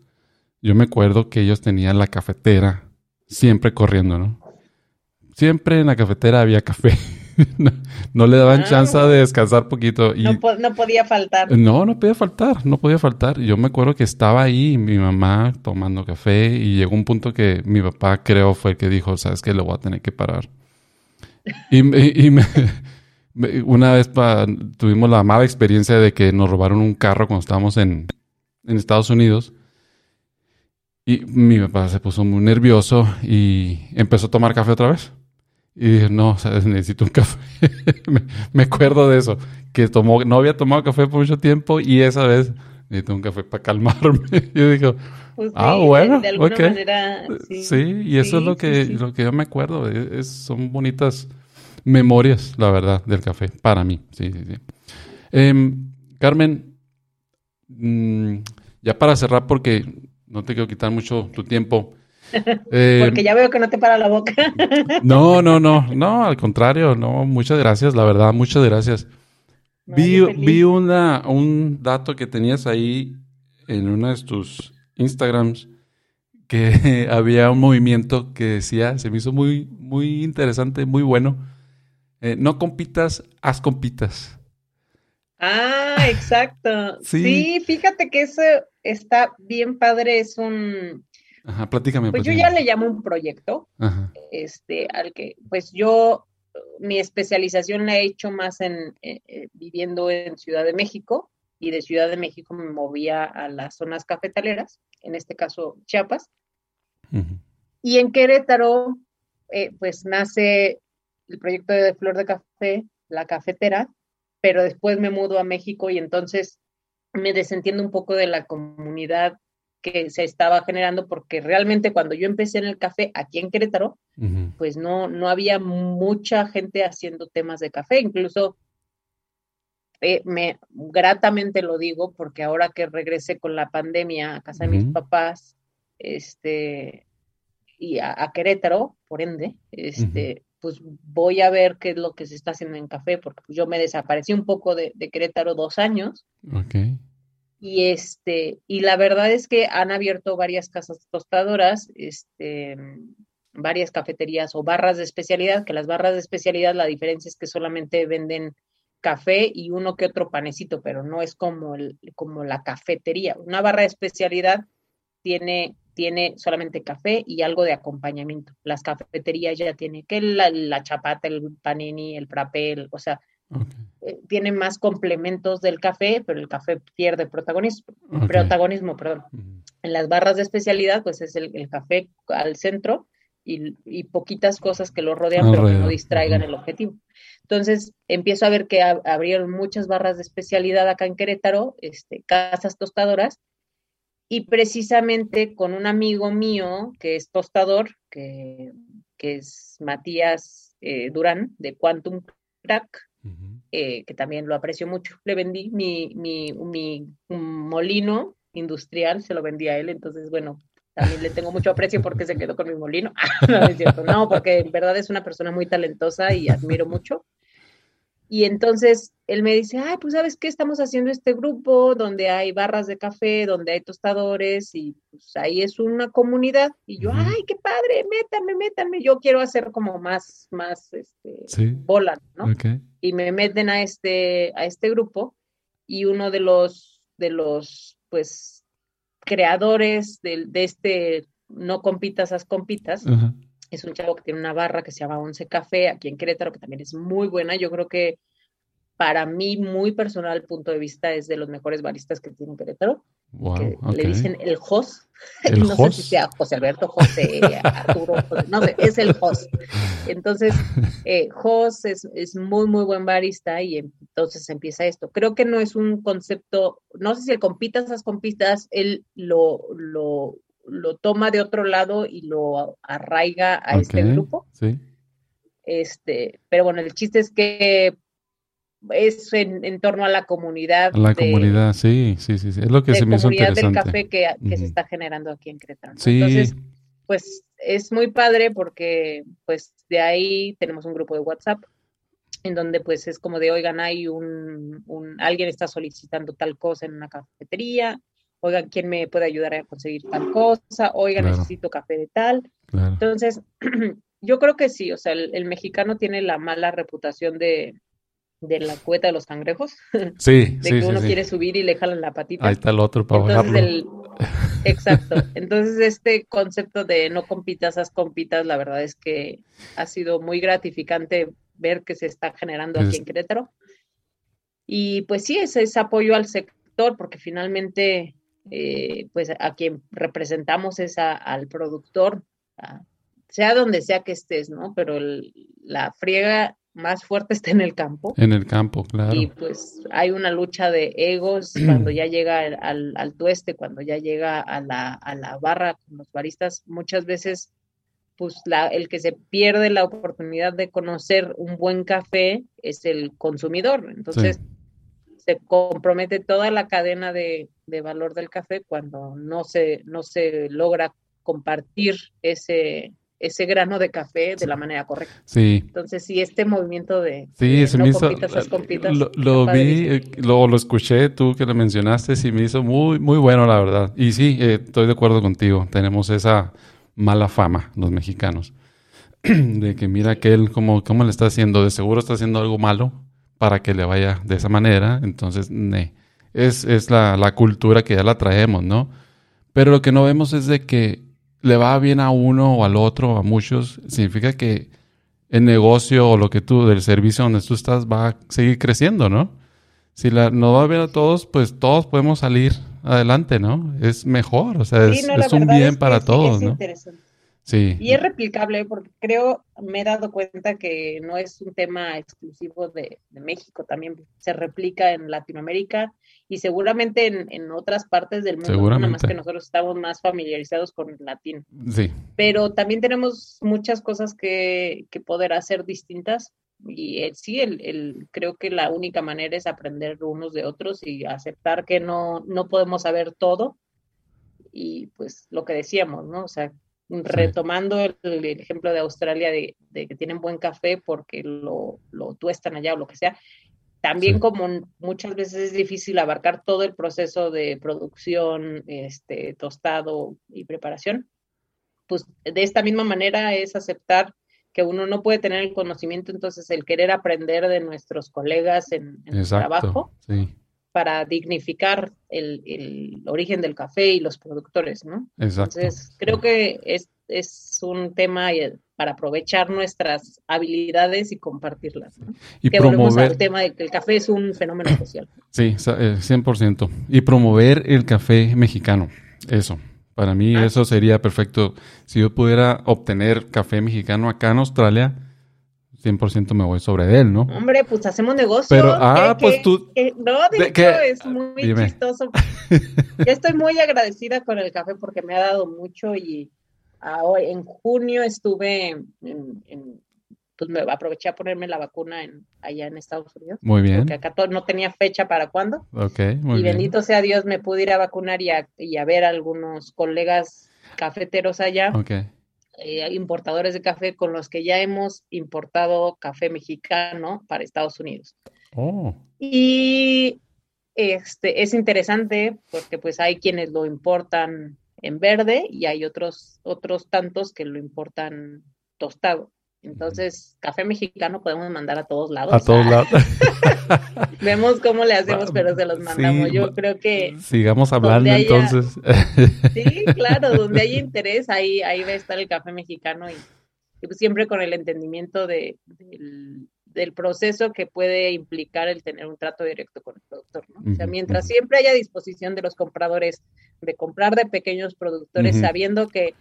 yo me acuerdo que ellos tenían la cafetera siempre corriendo, ¿no? Siempre en la cafetera había café. no, le daban ah, chance de descansar poquito. Y, no, no, podía faltar. No, no podía faltar, no podía faltar. Yo me acuerdo que estaba ahí mi mamá tomando café y llegó un punto que mi papá creo fue el que dijo, sabes que le voy a tener que parar. Y, una vez tuvimos la mala experiencia de que nos robaron un carro cuando estábamos en, Estados Unidos. Y mi papá se puso muy nervioso y empezó a tomar café otra vez. Y dije, no, necesito un café. me, acuerdo de eso, que tomó, no había tomado café por mucho tiempo y esa vez necesito un café para calmarme. yo digo, pues ah, bueno, de, alguna manera, sí. y eso es lo que, lo que yo me acuerdo, es, son bonitas memorias, la verdad, del café, para mí, sí, sí, sí. Em, Carmen, mm, ya para cerrar, porque no te quiero quitar mucho tu tiempo, eh, Porque ya veo que no te para la boca. no, no, no, no, al contrario, no, muchas gracias, la verdad, muchas gracias. Vi, vi una, un dato que tenías ahí en uno de tus Instagrams que había un movimiento que decía, se me hizo muy, muy interesante, muy bueno. Eh, no compitas, haz compitas. Ah, exacto. sí. fíjate que eso está bien padre, es un, Ajá, platícame. Pues yo ya le llamo un proyecto, este, al que, pues yo, mi especialización la he hecho más en eh, eh, viviendo en Ciudad de México y de Ciudad de México me movía a las zonas cafetaleras, en este caso Chiapas. Y en Querétaro, eh, pues nace el proyecto de Flor de Café, la cafetera, pero después me mudo a México y entonces me desentiendo un poco de la comunidad que se estaba generando, porque realmente cuando yo empecé en el café aquí en Querétaro, pues no, no había mucha gente haciendo temas de café, incluso eh, me gratamente lo digo, porque ahora que regresé con la pandemia a casa de mis papás, este, y a, Querétaro, por ende, este, pues voy a ver qué es lo que se está haciendo en café, porque yo me desaparecí un poco de, de Querétaro dos años. Okay. Y este, y la verdad es que han abierto varias casas tostadoras, este, varias cafeterías o barras de especialidad, que las barras de especialidad la diferencia es que solamente venden café y uno que otro panecito, pero no es como, el, como la cafetería. Una barra de especialidad tiene, tiene solamente café y algo de acompañamiento. Las cafeterías ya tienen que la, chapata, el panini, el frappé, o sea, tiene más complementos del café, pero el café pierde protagonismo. protagonismo perdón. En las barras de especialidad, pues es el, café al centro y, poquitas cosas que lo rodean, pero que no distraigan el objetivo. Entonces, empiezo a ver que abrieron muchas barras de especialidad acá en Querétaro, este, casas tostadoras, y precisamente con un amigo mío que es tostador, que, es Matías eh, Durán, de Quantum Crack, eh, que también lo aprecio mucho. Le vendí mi, mi, mi molino industrial, se lo vendí a él, entonces, bueno, también le tengo mucho aprecio porque se quedó con mi molino. no, es cierto, no, porque en verdad es una persona muy talentosa y admiro mucho. Y entonces él me dice, ay, pues sabes qué, estamos haciendo este grupo donde hay barras de café, donde hay tostadores y pues ahí es una comunidad. Y yo, ay, qué padre, métanme, métanme. Yo quiero hacer como más, más, este, bola, ¿no? Y me meten a este, a este grupo y uno de los, de los, pues, creadores de, de este No compitas, haz compitas. Es un chavo que tiene una barra que se llama Once Café aquí en Querétaro, que también es muy buena. Yo creo que para mí, muy personal punto de vista, es de los mejores baristas que tiene Querétaro. Le dicen el host. no sé si sea José Alberto, José, Arturo, no sé, es el host. Entonces, eh, es, es, muy, muy buen barista y entonces empieza esto. Creo que no es un concepto, no sé si el compitas, esas compitas, él lo, lo, lo toma de otro lado y lo arraiga a este grupo. Sí. Este, pero bueno, el chiste es que es en, torno a la comunidad. La comunidad, sí, sí, sí, es lo que se me hizo interesante. del café que, que se está generando aquí en Querétaro. Entonces, pues es muy padre porque pues de ahí tenemos un grupo de WhatsApp en donde pues es como de, oigan, hay un, un alguien está solicitando tal cosa en una cafetería, oigan, ¿quién me puede ayudar a conseguir tal cosa? Oigan, necesito café de tal. Entonces, yo creo que sí, o sea, el, mexicano tiene la mala reputación de, de la cueta de los cangrejos. Sí, de que uno quiere subir y le jalan la patita. Ahí está el otro para bajarlo. Exacto. Entonces, este concepto de no compitas, haz compitas, la verdad es que ha sido muy gratificante ver que se está generando aquí en Querétaro. Y pues sí, ese es apoyo al sector, porque finalmente, eh, pues a quien representamos es al productor, sea donde sea que estés, ¿no? Pero la friega más fuerte está en el campo. En el campo, claro. Y pues hay una lucha de egos cuando ya llega al, al, tueste, cuando ya llega a la, a la barra con los baristas, muchas veces pues la, el que se pierde la oportunidad de conocer un buen café es el consumidor. Entonces, se compromete toda la cadena de, de, valor del café cuando no se, no se logra compartir ese, ese grano de café de la manera correcta. Sí. Entonces, sí, este movimiento de, sí, se me hizo, lo, vi, eh, lo, lo, escuché tú que lo mencionaste, sí me hizo muy, muy bueno, la verdad. Y sí, eh, estoy de acuerdo contigo, tenemos esa mala fama, los mexicanos, de que mira que él como, cómo le está haciendo, de seguro está haciendo algo malo para que le vaya de esa manera, entonces, ne, es, es la, la cultura que ya la traemos, ¿no? Pero lo que no vemos es de que le va bien a uno o al otro, a muchos, significa que el negocio o lo que tú, del servicio donde tú estás, va a seguir creciendo, ¿no? Si la, no va bien a todos, pues todos podemos salir adelante, ¿no? Es mejor, o sea, es, un bien para todos, ¿no? Sí. Y es replicable porque creo, me he dado cuenta que no es un tema exclusivo de, México, también se replica en Latinoamérica y seguramente en, otras partes del mundo, nada más que nosotros estamos más familiarizados con el latín. Sí. Pero también tenemos muchas cosas que, que poder hacer distintas y eh, sí, el, el, creo que la única manera es aprender unos de otros y aceptar que no, no podemos saber todo. Y pues lo que decíamos, ¿no? O sea, retomando el, ejemplo de Australia de, que tienen buen café porque lo, lo tuestan allá o lo que sea, también como muchas veces es difícil abarcar todo el proceso de producción, este, tostado y preparación, pues de esta misma manera es aceptar que uno no puede tener el conocimiento, entonces el querer aprender de nuestros colegas en, el trabajo para dignificar el, origen del café y los productores, ¿no? Exacto. Entonces, creo que es, es un tema eh, para aprovechar nuestras habilidades y compartirlas. ¿no? Y que promover... al tema de que el café es un fenómeno social. Sí, 100%. Eh, y promover el café mexicano, eso. Para mí ah. eso sería perfecto. Si yo pudiera obtener café mexicano acá en Australia, 100% me voy sobre él, ¿no? Hombre, pues hacemos negocio. Pero, ah, pues tú... no, de, hecho, es muy chistoso. yo estoy muy agradecida con el café porque me ha dado mucho y ahora, en junio estuve en pues me aproveché a ponerme la vacuna en, allá en Estados Unidos. Muy bien. Porque acá no tenía fecha para cuándo. Ok, muy y bendito sea Dios, me pude ir a vacunar y a, y a ver a algunos colegas cafeteros allá. Ok. Eh, importadores de café con los que ya hemos importado café mexicano para Estados Unidos. Oh. Y este es interesante porque pues hay quienes lo importan en verde y hay otros otros tantos que lo importan tostado. Entonces, café mexicano podemos mandar a todos lados. A todos lados. Vemos cómo le hacemos, pero se los mandamos. Yo creo que... Sigamos hablando entonces. sí, claro, donde hay interés, ahí, ahí va a estar el café mexicano y, pues siempre con el entendimiento de, del, proceso que puede implicar el tener un trato directo con el productor. ¿no? O sea, mientras siempre haya disposición de los compradores de comprar de pequeños productores, sabiendo que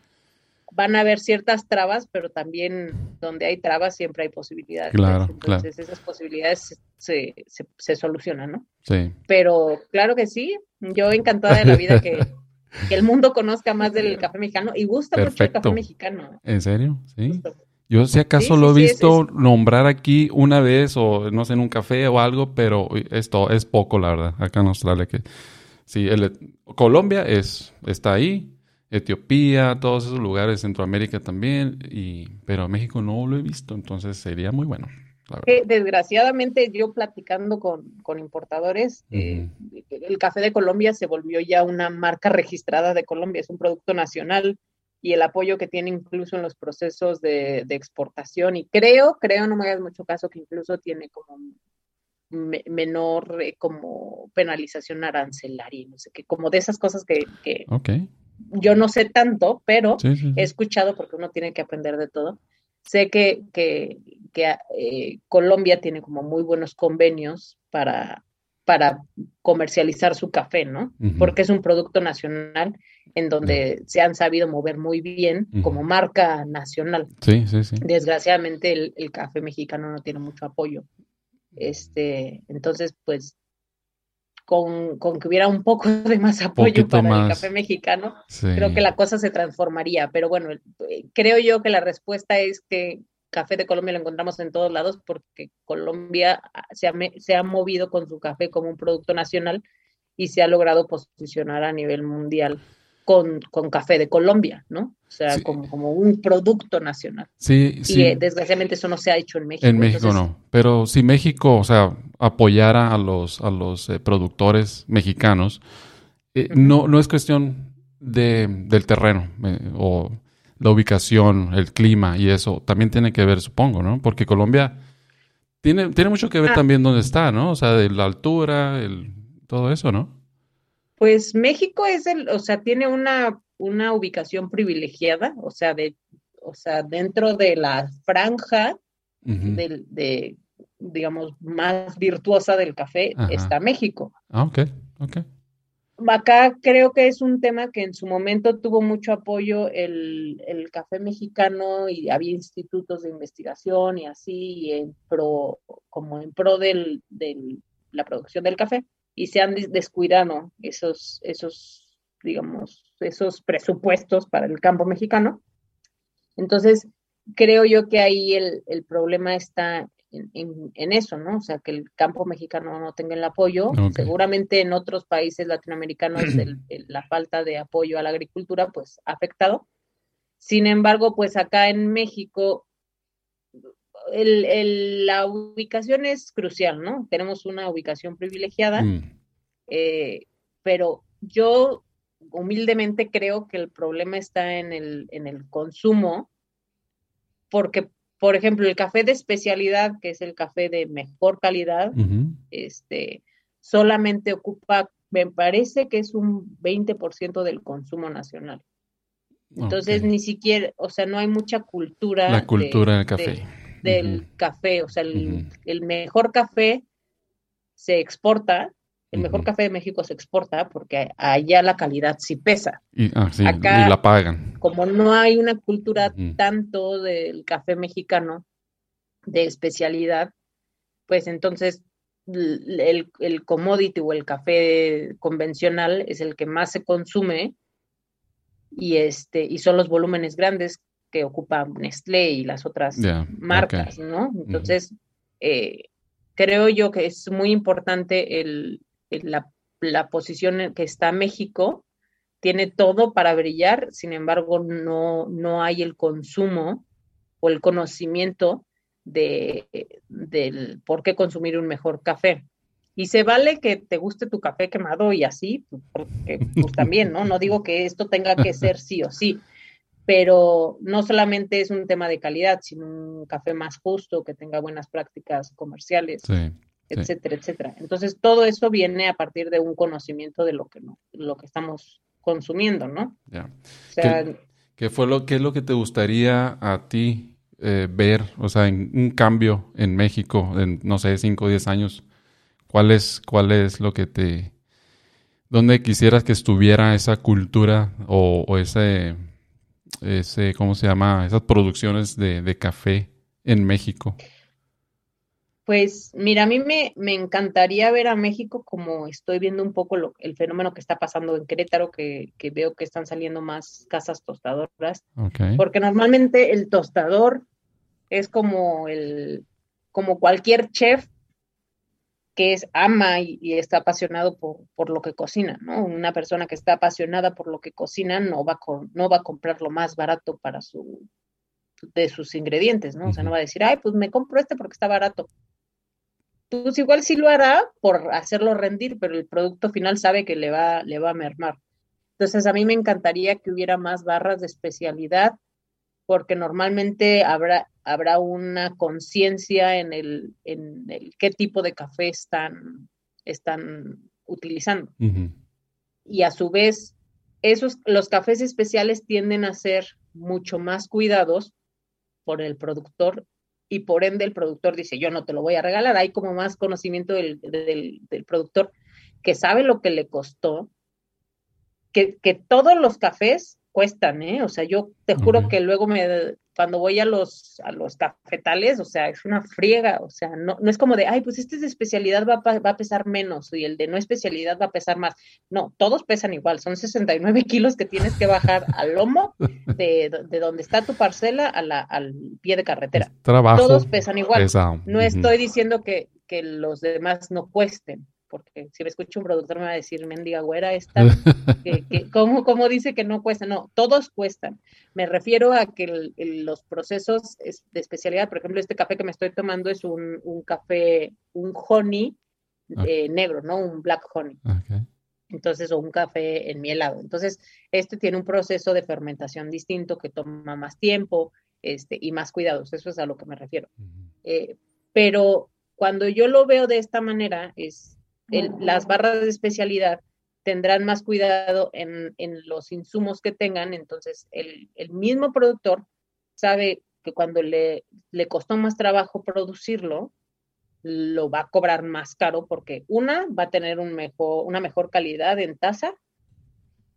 van a haber ciertas trabas, pero también donde hay trabas siempre hay posibilidades. Claro, Entonces esas posibilidades se, se, solucionan, ¿no? Sí. Pero claro que sí, yo encantada de la vida que, el mundo conozca más del café mexicano y gusta mucho el café mexicano. ¿En serio? Sí. Yo si acaso lo he visto nombrar aquí una vez o no sé en un café o algo, pero esto es poco la verdad acá en Australia que sí, el, Colombia es está ahí, Etiopía, todos esos lugares, Centroamérica también, y, pero México no lo he visto, entonces sería muy bueno. desgraciadamente yo platicando con, importadores, eh, el café de Colombia se volvió ya una marca registrada de Colombia, es un producto nacional y el apoyo que tiene incluso en los procesos de, exportación y creo, creo, no me hagas mucho caso, que incluso tiene como menor eh, como penalización arancelaria, no sé qué, como de esas cosas que, que, yo no sé tanto, pero he escuchado porque uno tiene que aprender de todo. Sé que, que, eh, Colombia tiene como muy buenos convenios para, para comercializar su café, ¿no? Porque es un producto nacional en donde se han sabido mover muy bien como marca nacional. Sí, sí, sí. Desgraciadamente el, café mexicano no tiene mucho apoyo. Este, entonces, pues, con, que hubiera un poco de más apoyo para el café mexicano, creo que la cosa se transformaría. Pero bueno, creo yo que la respuesta es que café de Colombia lo encontramos en todos lados porque Colombia se ha, se ha movido con su café como un producto nacional y se ha logrado posicionar a nivel mundial con, con café de Colombia, ¿no? O sea, como, como, un producto nacional. Sí, sí. Y eh, desgraciadamente eso no se ha hecho en México. En México no. Pero si México, o sea, apoyara a los, a los eh, productores mexicanos, eh, no, no es cuestión de, del terreno o la ubicación, el clima y eso. También tiene que ver, supongo, ¿no? Porque Colombia tiene, tiene mucho que ver ah. también dónde está, ¿no? O sea, de la altura, el, todo eso, ¿no? Pues México es el, o sea, tiene una, una ubicación privilegiada, o sea, de, o sea, dentro de la franja de, digamos, más virtuosa del café está México. Ah, ok, ok. Acá creo que es un tema que en su momento tuvo mucho apoyo el, el café mexicano y había institutos de investigación y así, en pro, como en pro de la producción del café y se han descuidado esos, esos, digamos, esos presupuestos para el campo mexicano. Entonces, creo yo que ahí el, problema está en, eso, ¿no? O sea, que el campo mexicano no tenga el apoyo. Seguramente en otros países latinoamericanos la falta de apoyo a la agricultura, pues, ha afectado. Sin embargo, pues acá en México el, la ubicación es crucial, ¿no? Tenemos una ubicación privilegiada, mm. eh, pero yo humildemente creo que el problema está en el, en el consumo, porque, por ejemplo, el café de especialidad, que es el café de mejor calidad, este, solamente ocupa, me parece que es un 20% del consumo nacional. Entonces, ni siquiera, o sea, no hay mucha cultura. La cultura del café del café, o sea, el, mejor café se exporta, el mejor café de México se exporta porque allá la calidad sí pesa. Y, ah, la pagan. Como no hay una cultura tanto del café mexicano de especialidad, pues entonces el, el, commodity o el café convencional es el que más se consume y este y son los volúmenes grandes que ocupa Nestlé y las otras marcas, ¿no? Entonces, eh, creo yo que es muy importante el, la, la, posición en que está México. Tiene todo para brillar, sin embargo, no, no hay el consumo o el conocimiento de, del por qué consumir un mejor café. Y se vale que te guste tu café quemado y así, porque, pues también, ¿no? No digo que esto tenga que ser sí o sí, pero no solamente es un tema de calidad, sino un café más justo, que tenga buenas prácticas comerciales, etcétera, etcétera. Entonces, todo eso viene a partir de un conocimiento de lo que, no, lo que estamos consumiendo, ¿no? Ya. ¿Qué, fue lo, ¿Qué es lo que te gustaría a ti eh, ver, o sea, en un cambio en México en, no sé, 5 o 10 años? ¿Cuál es, ¿Cuál es lo que te... ¿Dónde quisieras que estuviera esa cultura o, o ese ese, ¿cómo se llama? Esas producciones de, café en México? Pues mira, a mí me, encantaría ver a México como estoy viendo un poco lo, el fenómeno que está pasando en Querétaro, que, veo que están saliendo más casas tostadoras, porque normalmente el tostador es como el como cualquier chef que es ama y, está apasionado por, lo que cocina, ¿no? Una persona que está apasionada por lo que cocina no va, no va a comprar lo más barato para su, de sus ingredientes, ¿no? O sea, no va a decir, ay, pues me compro este porque está barato. Pues igual sí lo hará por hacerlo rendir, pero el producto final sabe que le va, le va a mermar. Entonces, a mí me encantaría que hubiera más barras de especialidad, porque normalmente habrá, habrá una conciencia en el, en el qué tipo de café están, están utilizando. Y a su vez, esos, los cafés especiales tienden a ser mucho más cuidados por el productor y por ende el productor dice, yo no te lo voy a regalar. Hay como más conocimiento del, del productor que sabe lo que le costó que, que todos los cafés cuestan, ¿eh? O sea, yo te juro que luego me, cuando voy a los, a los cafetales, o sea, es una friega, o sea, no, no es como de, ay, pues este es de especialidad va, va, a pesar menos y el de no especialidad va a pesar más. No, todos pesan igual, son 69 kilos que tienes que bajar al lomo de, de donde está tu parcela a la, al pie de carretera. Trabajo todos pesan igual. No estoy diciendo que, que los demás no cuesten, porque si me escucha un productor me va a decir, mendiga güera, esta, que, que, ¿cómo, dice que no cuesta? No, todos cuestan. Me refiero a que los procesos de especialidad, por ejemplo, este café que me estoy tomando es un, café, un honey eh, negro, ¿no? Un black honey. Entonces, o un café en mielado. Entonces, este tiene un proceso de fermentación distinto que toma más tiempo este, y más cuidados. Eso es a lo que me refiero. Eh, pero cuando yo lo veo de esta manera, es las barras de especialidad tendrán más cuidado en, los insumos que tengan, entonces el, mismo productor sabe que cuando le, le, costó más trabajo producirlo, lo va a cobrar más caro porque una va a tener un mejor, una mejor calidad en taza,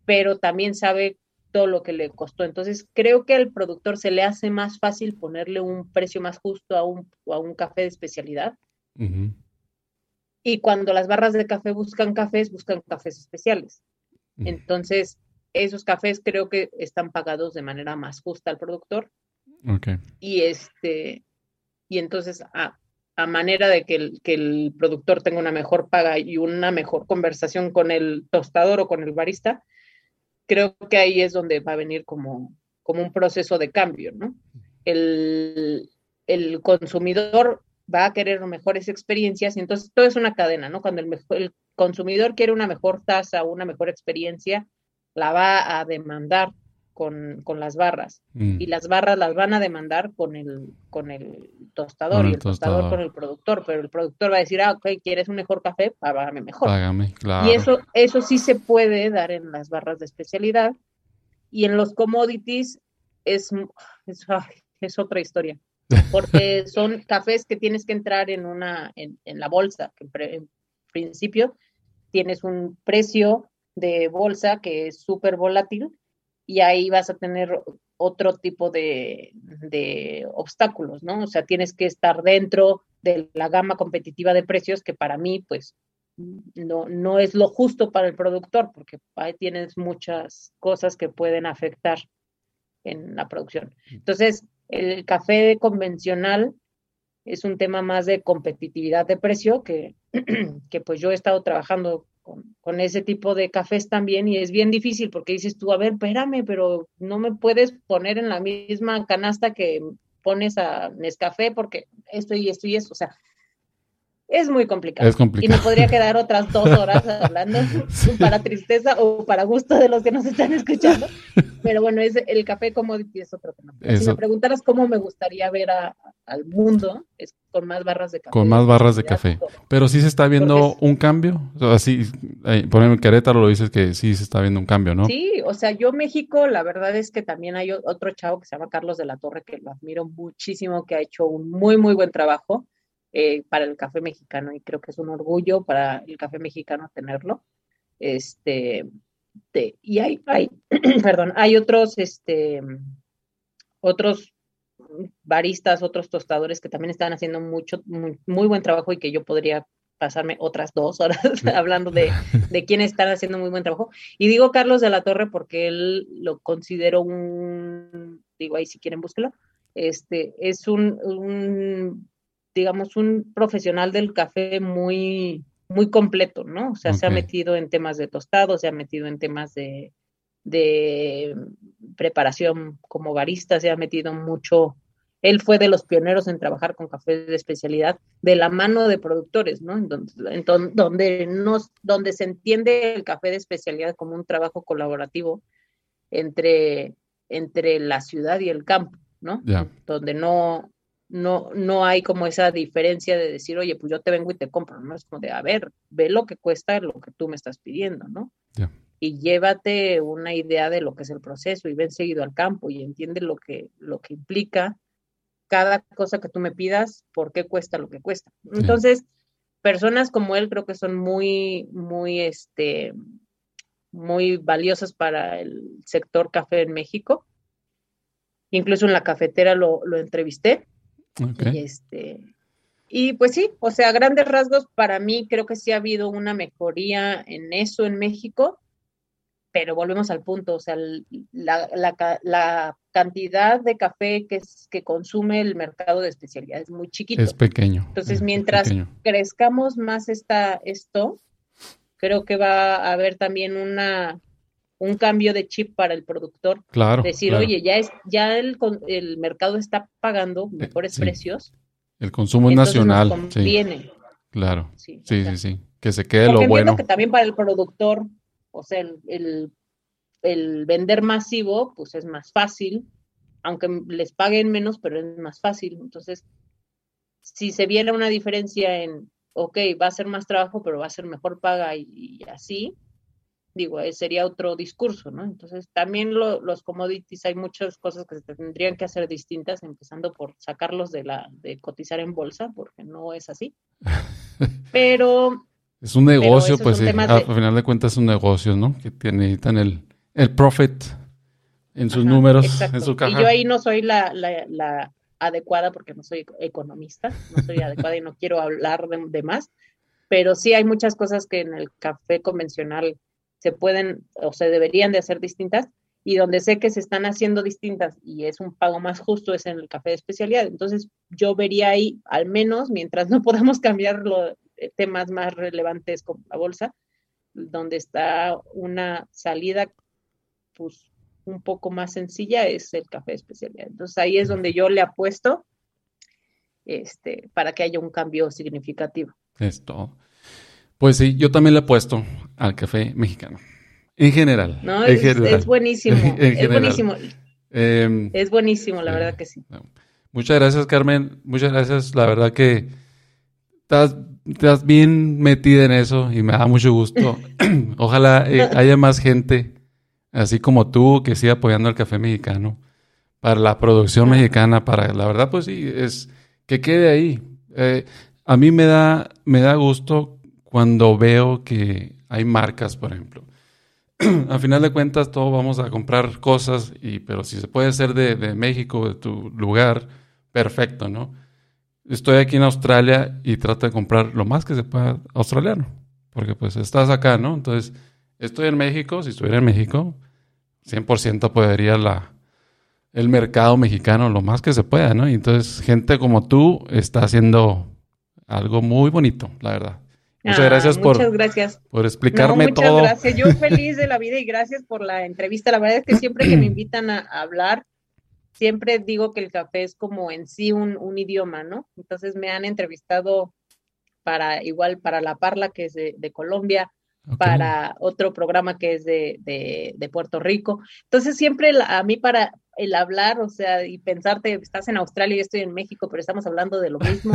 pero también sabe todo lo que le costó. Entonces, creo que al productor se le hace más fácil ponerle un precio más justo a un, a un café de especialidad. Y cuando las barras de café buscan cafés, buscan cafés especiales. Entonces, esos cafés creo que están pagados de manera más justa al productor. Okay. Y este, y entonces a, manera de que el, que el, productor tenga una mejor paga y una mejor conversación con el tostador o con el barista, creo que ahí es donde va a venir como, como un proceso de cambio, ¿no? El, el consumidor va a querer mejores experiencias y entonces todo es una cadena, ¿no? Cuando el, el consumidor quiere una mejor tasa una mejor experiencia, la va a demandar con, las barras mm. y las barras las van a demandar con el, con el tostador y el tostador. con el productor, pero el productor va a decir, ah, ok, ¿quieres un mejor café? Págame mejor. Págame, claro. Y eso, eso sí se puede dar en las barras de especialidad y en los commodities es, es, es otra historia porque son cafés que tienes que entrar en una, en, la bolsa, que en principio tienes un precio de bolsa que es súper volátil y ahí vas a tener otro tipo de, de, obstáculos, ¿no? O sea, tienes que estar dentro de la gama competitiva de precios que para mí, pues, no, no es lo justo para el productor, porque ahí tienes muchas cosas que pueden afectar en la producción. Entonces, el café convencional es un tema más de competitividad de precio, que, que pues yo he estado trabajando con, con, ese tipo de cafés también y es bien difícil porque dices tú, a ver, espérame, pero no me puedes poner en la misma canasta que pones a Nescafé porque esto y esto y esto, o sea, es muy complicado. Y me podría quedar otras dos horas hablando para tristeza o para gusto de los que nos están escuchando. Pero bueno, es el café commodity es otro tema. Si me preguntaras cómo me gustaría ver al mundo, es con más barras de café. Con más barras de café. Pero sí se está viendo un cambio. Así, eh, por ejemplo, en Querétaro lo dices que sí se está viendo un cambio, ¿no? Sí, o sea, yo México, la verdad es que también hay otro chavo que se llama Carlos de la Torre, que lo admiro muchísimo, que ha hecho un muy, muy buen trabajo eh, para el café mexicano y creo que es un orgullo para el café mexicano tenerlo. Este, y hay, hay perdón, hay otros, este, otros baristas, otros tostadores que también están haciendo mucho, muy, buen trabajo y que yo podría pasarme otras dos horas hablando de, de quienes están haciendo muy buen trabajo. Y digo Carlos de la Torre porque él lo considero un, digo ahí si quieren búsquelo, este, es un digamos, un profesional del café muy, muy completo, ¿no? O sea, se ha metido en temas de tostado, se ha metido en temas de, de preparación como barista, se ha metido mucho. Él fue de los pioneros en trabajar con café de especialidad de la mano de productores, ¿no? En donde, donde, nos, donde se entiende el café de especialidad como un trabajo colaborativo entre, entre la ciudad y el campo, ¿no? Donde no, no, no hay como esa diferencia de decir, oye, pues yo te vengo y te compro, ¿no? Es como de, a ver, ve lo que cuesta lo que tú me estás pidiendo, ¿no? Y llévate una idea de lo que es el proceso y ven seguido al campo y entiende lo que, lo que implica cada cosa que tú me pidas, por qué cuesta lo que cuesta. Entonces, personas como él creo que son muy, muy, este, muy valiosas para el sector café en México. Incluso en la cafetera lo, lo entrevisté. Y, este, y pues sí, o sea, grandes rasgos, para mí creo que sí ha habido una mejoría en eso en México, pero volvemos al punto, o sea, la, la, cantidad de café que, es, que consume el mercado de especialidad es muy chiquito. Es pequeño. Entonces, mientras crezcamos más esta, esto, creo que va a haber también una, un cambio de chip para el productor. Claro. Decir, oye, ya, es, ya el, el mercado está pagando eh, mejores precios. El consumo es nacional. conviene. Claro. Sí, sí, sí, Que se quede lo bueno. que también para el productor o sea, el, vender masivo, pues es más fácil, aunque les paguen menos, pero es más fácil. Entonces, si se viera una diferencia en, ok, va a ser más trabajo, pero va a ser mejor paga y, así, digo, eh, sería otro discurso, ¿no? Entonces, también los commodities, hay muchas cosas que se tendrían que hacer distintas, empezando por sacarlos de la, de cotizar en bolsa, porque no es así. Pero es un negocio, pues sí. Al final de cuentas es un negocio, ¿no? Que necesitan el, el profit en sus números, en su caja. Y yo ahí no soy la, la, adecuada porque no soy economista, no soy adecuada y no quiero hablar de, más, pero sí hay muchas cosas que en el café convencional se pueden o se deberían de hacer distintas y donde sé que se están haciendo distintas y es un pago más justo es en el café de especialidad. Entonces yo vería ahí, al menos mientras no podamos cambiarlo temas más relevantes como la bolsa, donde está una salida pues un poco más sencilla es el café especialidad. Entonces ahí es donde yo le apuesto este, para que haya un cambio significativo. Esto. Pues sí, yo también le apuesto al café mexicano. En general. No, es, buenísimo. es buenísimo. Em, es buenísimo, la verdad que sí. Muchas gracias, Carmen. Muchas gracias. La verdad que estás estás bien metida en eso y me da mucho gusto. Ojalá eh, haya más gente, así como tú, que siga apoyando al café mexicano, para la producción mexicana, para la verdad, pues sí, es que quede ahí. Eh, a mí me da, me da gusto cuando veo que hay marcas, por ejemplo. Al final de cuentas, todos vamos a comprar cosas, pero si se puede de, de México, de tu lugar, perfecto, ¿no? estoy aquí en Australia y trato de comprar lo más que se pueda australiano, porque pues estás acá, ¿no? Entonces, estoy en México, si estuviera en México, 100% apoyaría la, el mercado mexicano lo más que se pueda, ¿no? Y entonces, gente como tú está haciendo algo muy bonito, la verdad. Muchas ah, gracias por, muchas gracias. por explicarme muchas todo. Gracias, yo feliz de la vida y gracias por la entrevista. La verdad es que siempre que me invitan a hablar, siempre digo que el café es como en sí un, idioma, ¿no? Entonces me han entrevistado para igual para La Parla, que es de, Colombia, para otro programa que es de, Puerto Rico. Entonces siempre a mí para el hablar, o sea, y pensarte, estás en Australia y yo estoy en México, pero estamos hablando de lo mismo.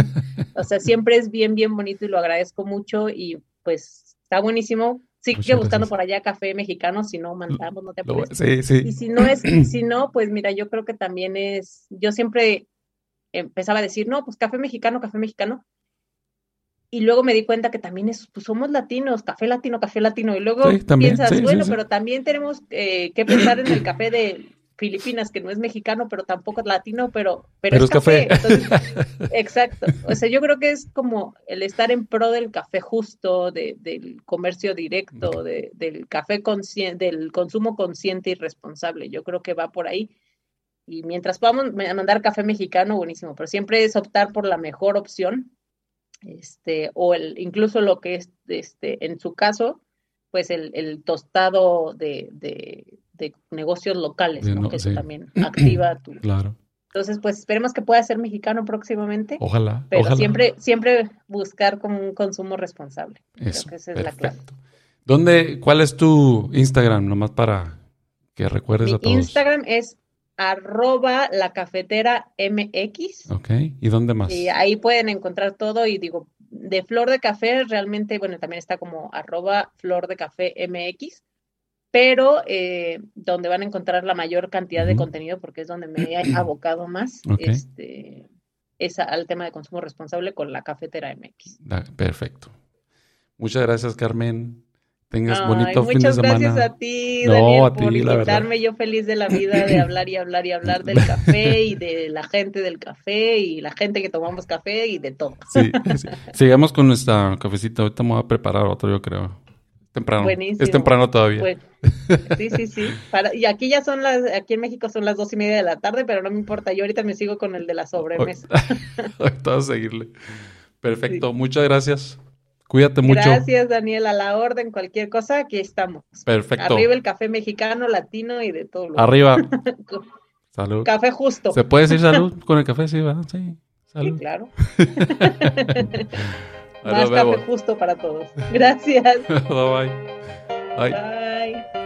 o sea, siempre es bien, bien bonito y lo agradezco mucho y pues está buenísimo Sigue buscando por allá café mexicano, si no mandamos, no te apures. Sí, sí. Y si no es, si no, pues mira, yo creo que también es, yo siempre empezaba a decir, no, pues café mexicano, café mexicano. Y luego me di cuenta que también es, pues somos latinos, café latino, café latino. Y luego piensas, bueno, pero también tenemos eh, que pensar en el café de Filipinas, que no es mexicano, pero tampoco es latino, pero, pero, es, café. exacto. O sea, yo creo que es como el estar en pro del café justo, del comercio directo, del café consciente, del consumo consciente y responsable. Yo creo que va por ahí. Y mientras podamos mandar café mexicano, buenísimo, pero siempre es optar por la mejor opción. Este, o el, incluso lo que es, este, en su caso, pues el, tostado de de negocios locales, ¿no? que eso también activa tu... Claro. Entonces, pues esperemos que pueda ser mexicano próximamente. Ojalá. Pero siempre, siempre buscar como un consumo responsable. Eso, esa es la clave. ¿Dónde, cuál es tu Instagram, nomás para que recuerdes a todos? Instagram es arroba la cafetera MX. Ok, ¿y dónde más? Y ahí pueden encontrar todo y digo, de Flor de Café realmente, bueno, también está como arroba Flor de Café MX pero eh, donde van a encontrar la mayor cantidad de contenido, porque es donde me he abocado más, este, es al tema de consumo responsable con la cafetera MX. Perfecto. Muchas gracias, Carmen. tengas bonito fin de semana. Muchas gracias a ti, Daniel, por invitarme. Yo feliz de la vida de hablar y hablar y hablar del café y de la gente del café y la gente que tomamos café y de todo. Sí, sigamos con nuestra cafecita. Ahorita me voy a preparar otro, yo creo. Temprano. Buenísimo. Es temprano todavía. sí, sí, sí. y aquí ya son las, aquí en México son las dos y media de la tarde, pero no me importa. Yo ahorita me sigo con el de la sobremesa. ahorita a seguirle. Perfecto. Muchas gracias. Cuídate mucho. Gracias, Daniel. A la orden, cualquier cosa, aquí estamos. Perfecto. Arriba el café mexicano, latino y de todo. Lo Arriba. salud. Café justo. ¿Se puede decir salud con el café? Sí, ¿verdad? Sí. Salud. Sí, claro. Más café justo para todos. Gracias. bye. bye. bye. bye.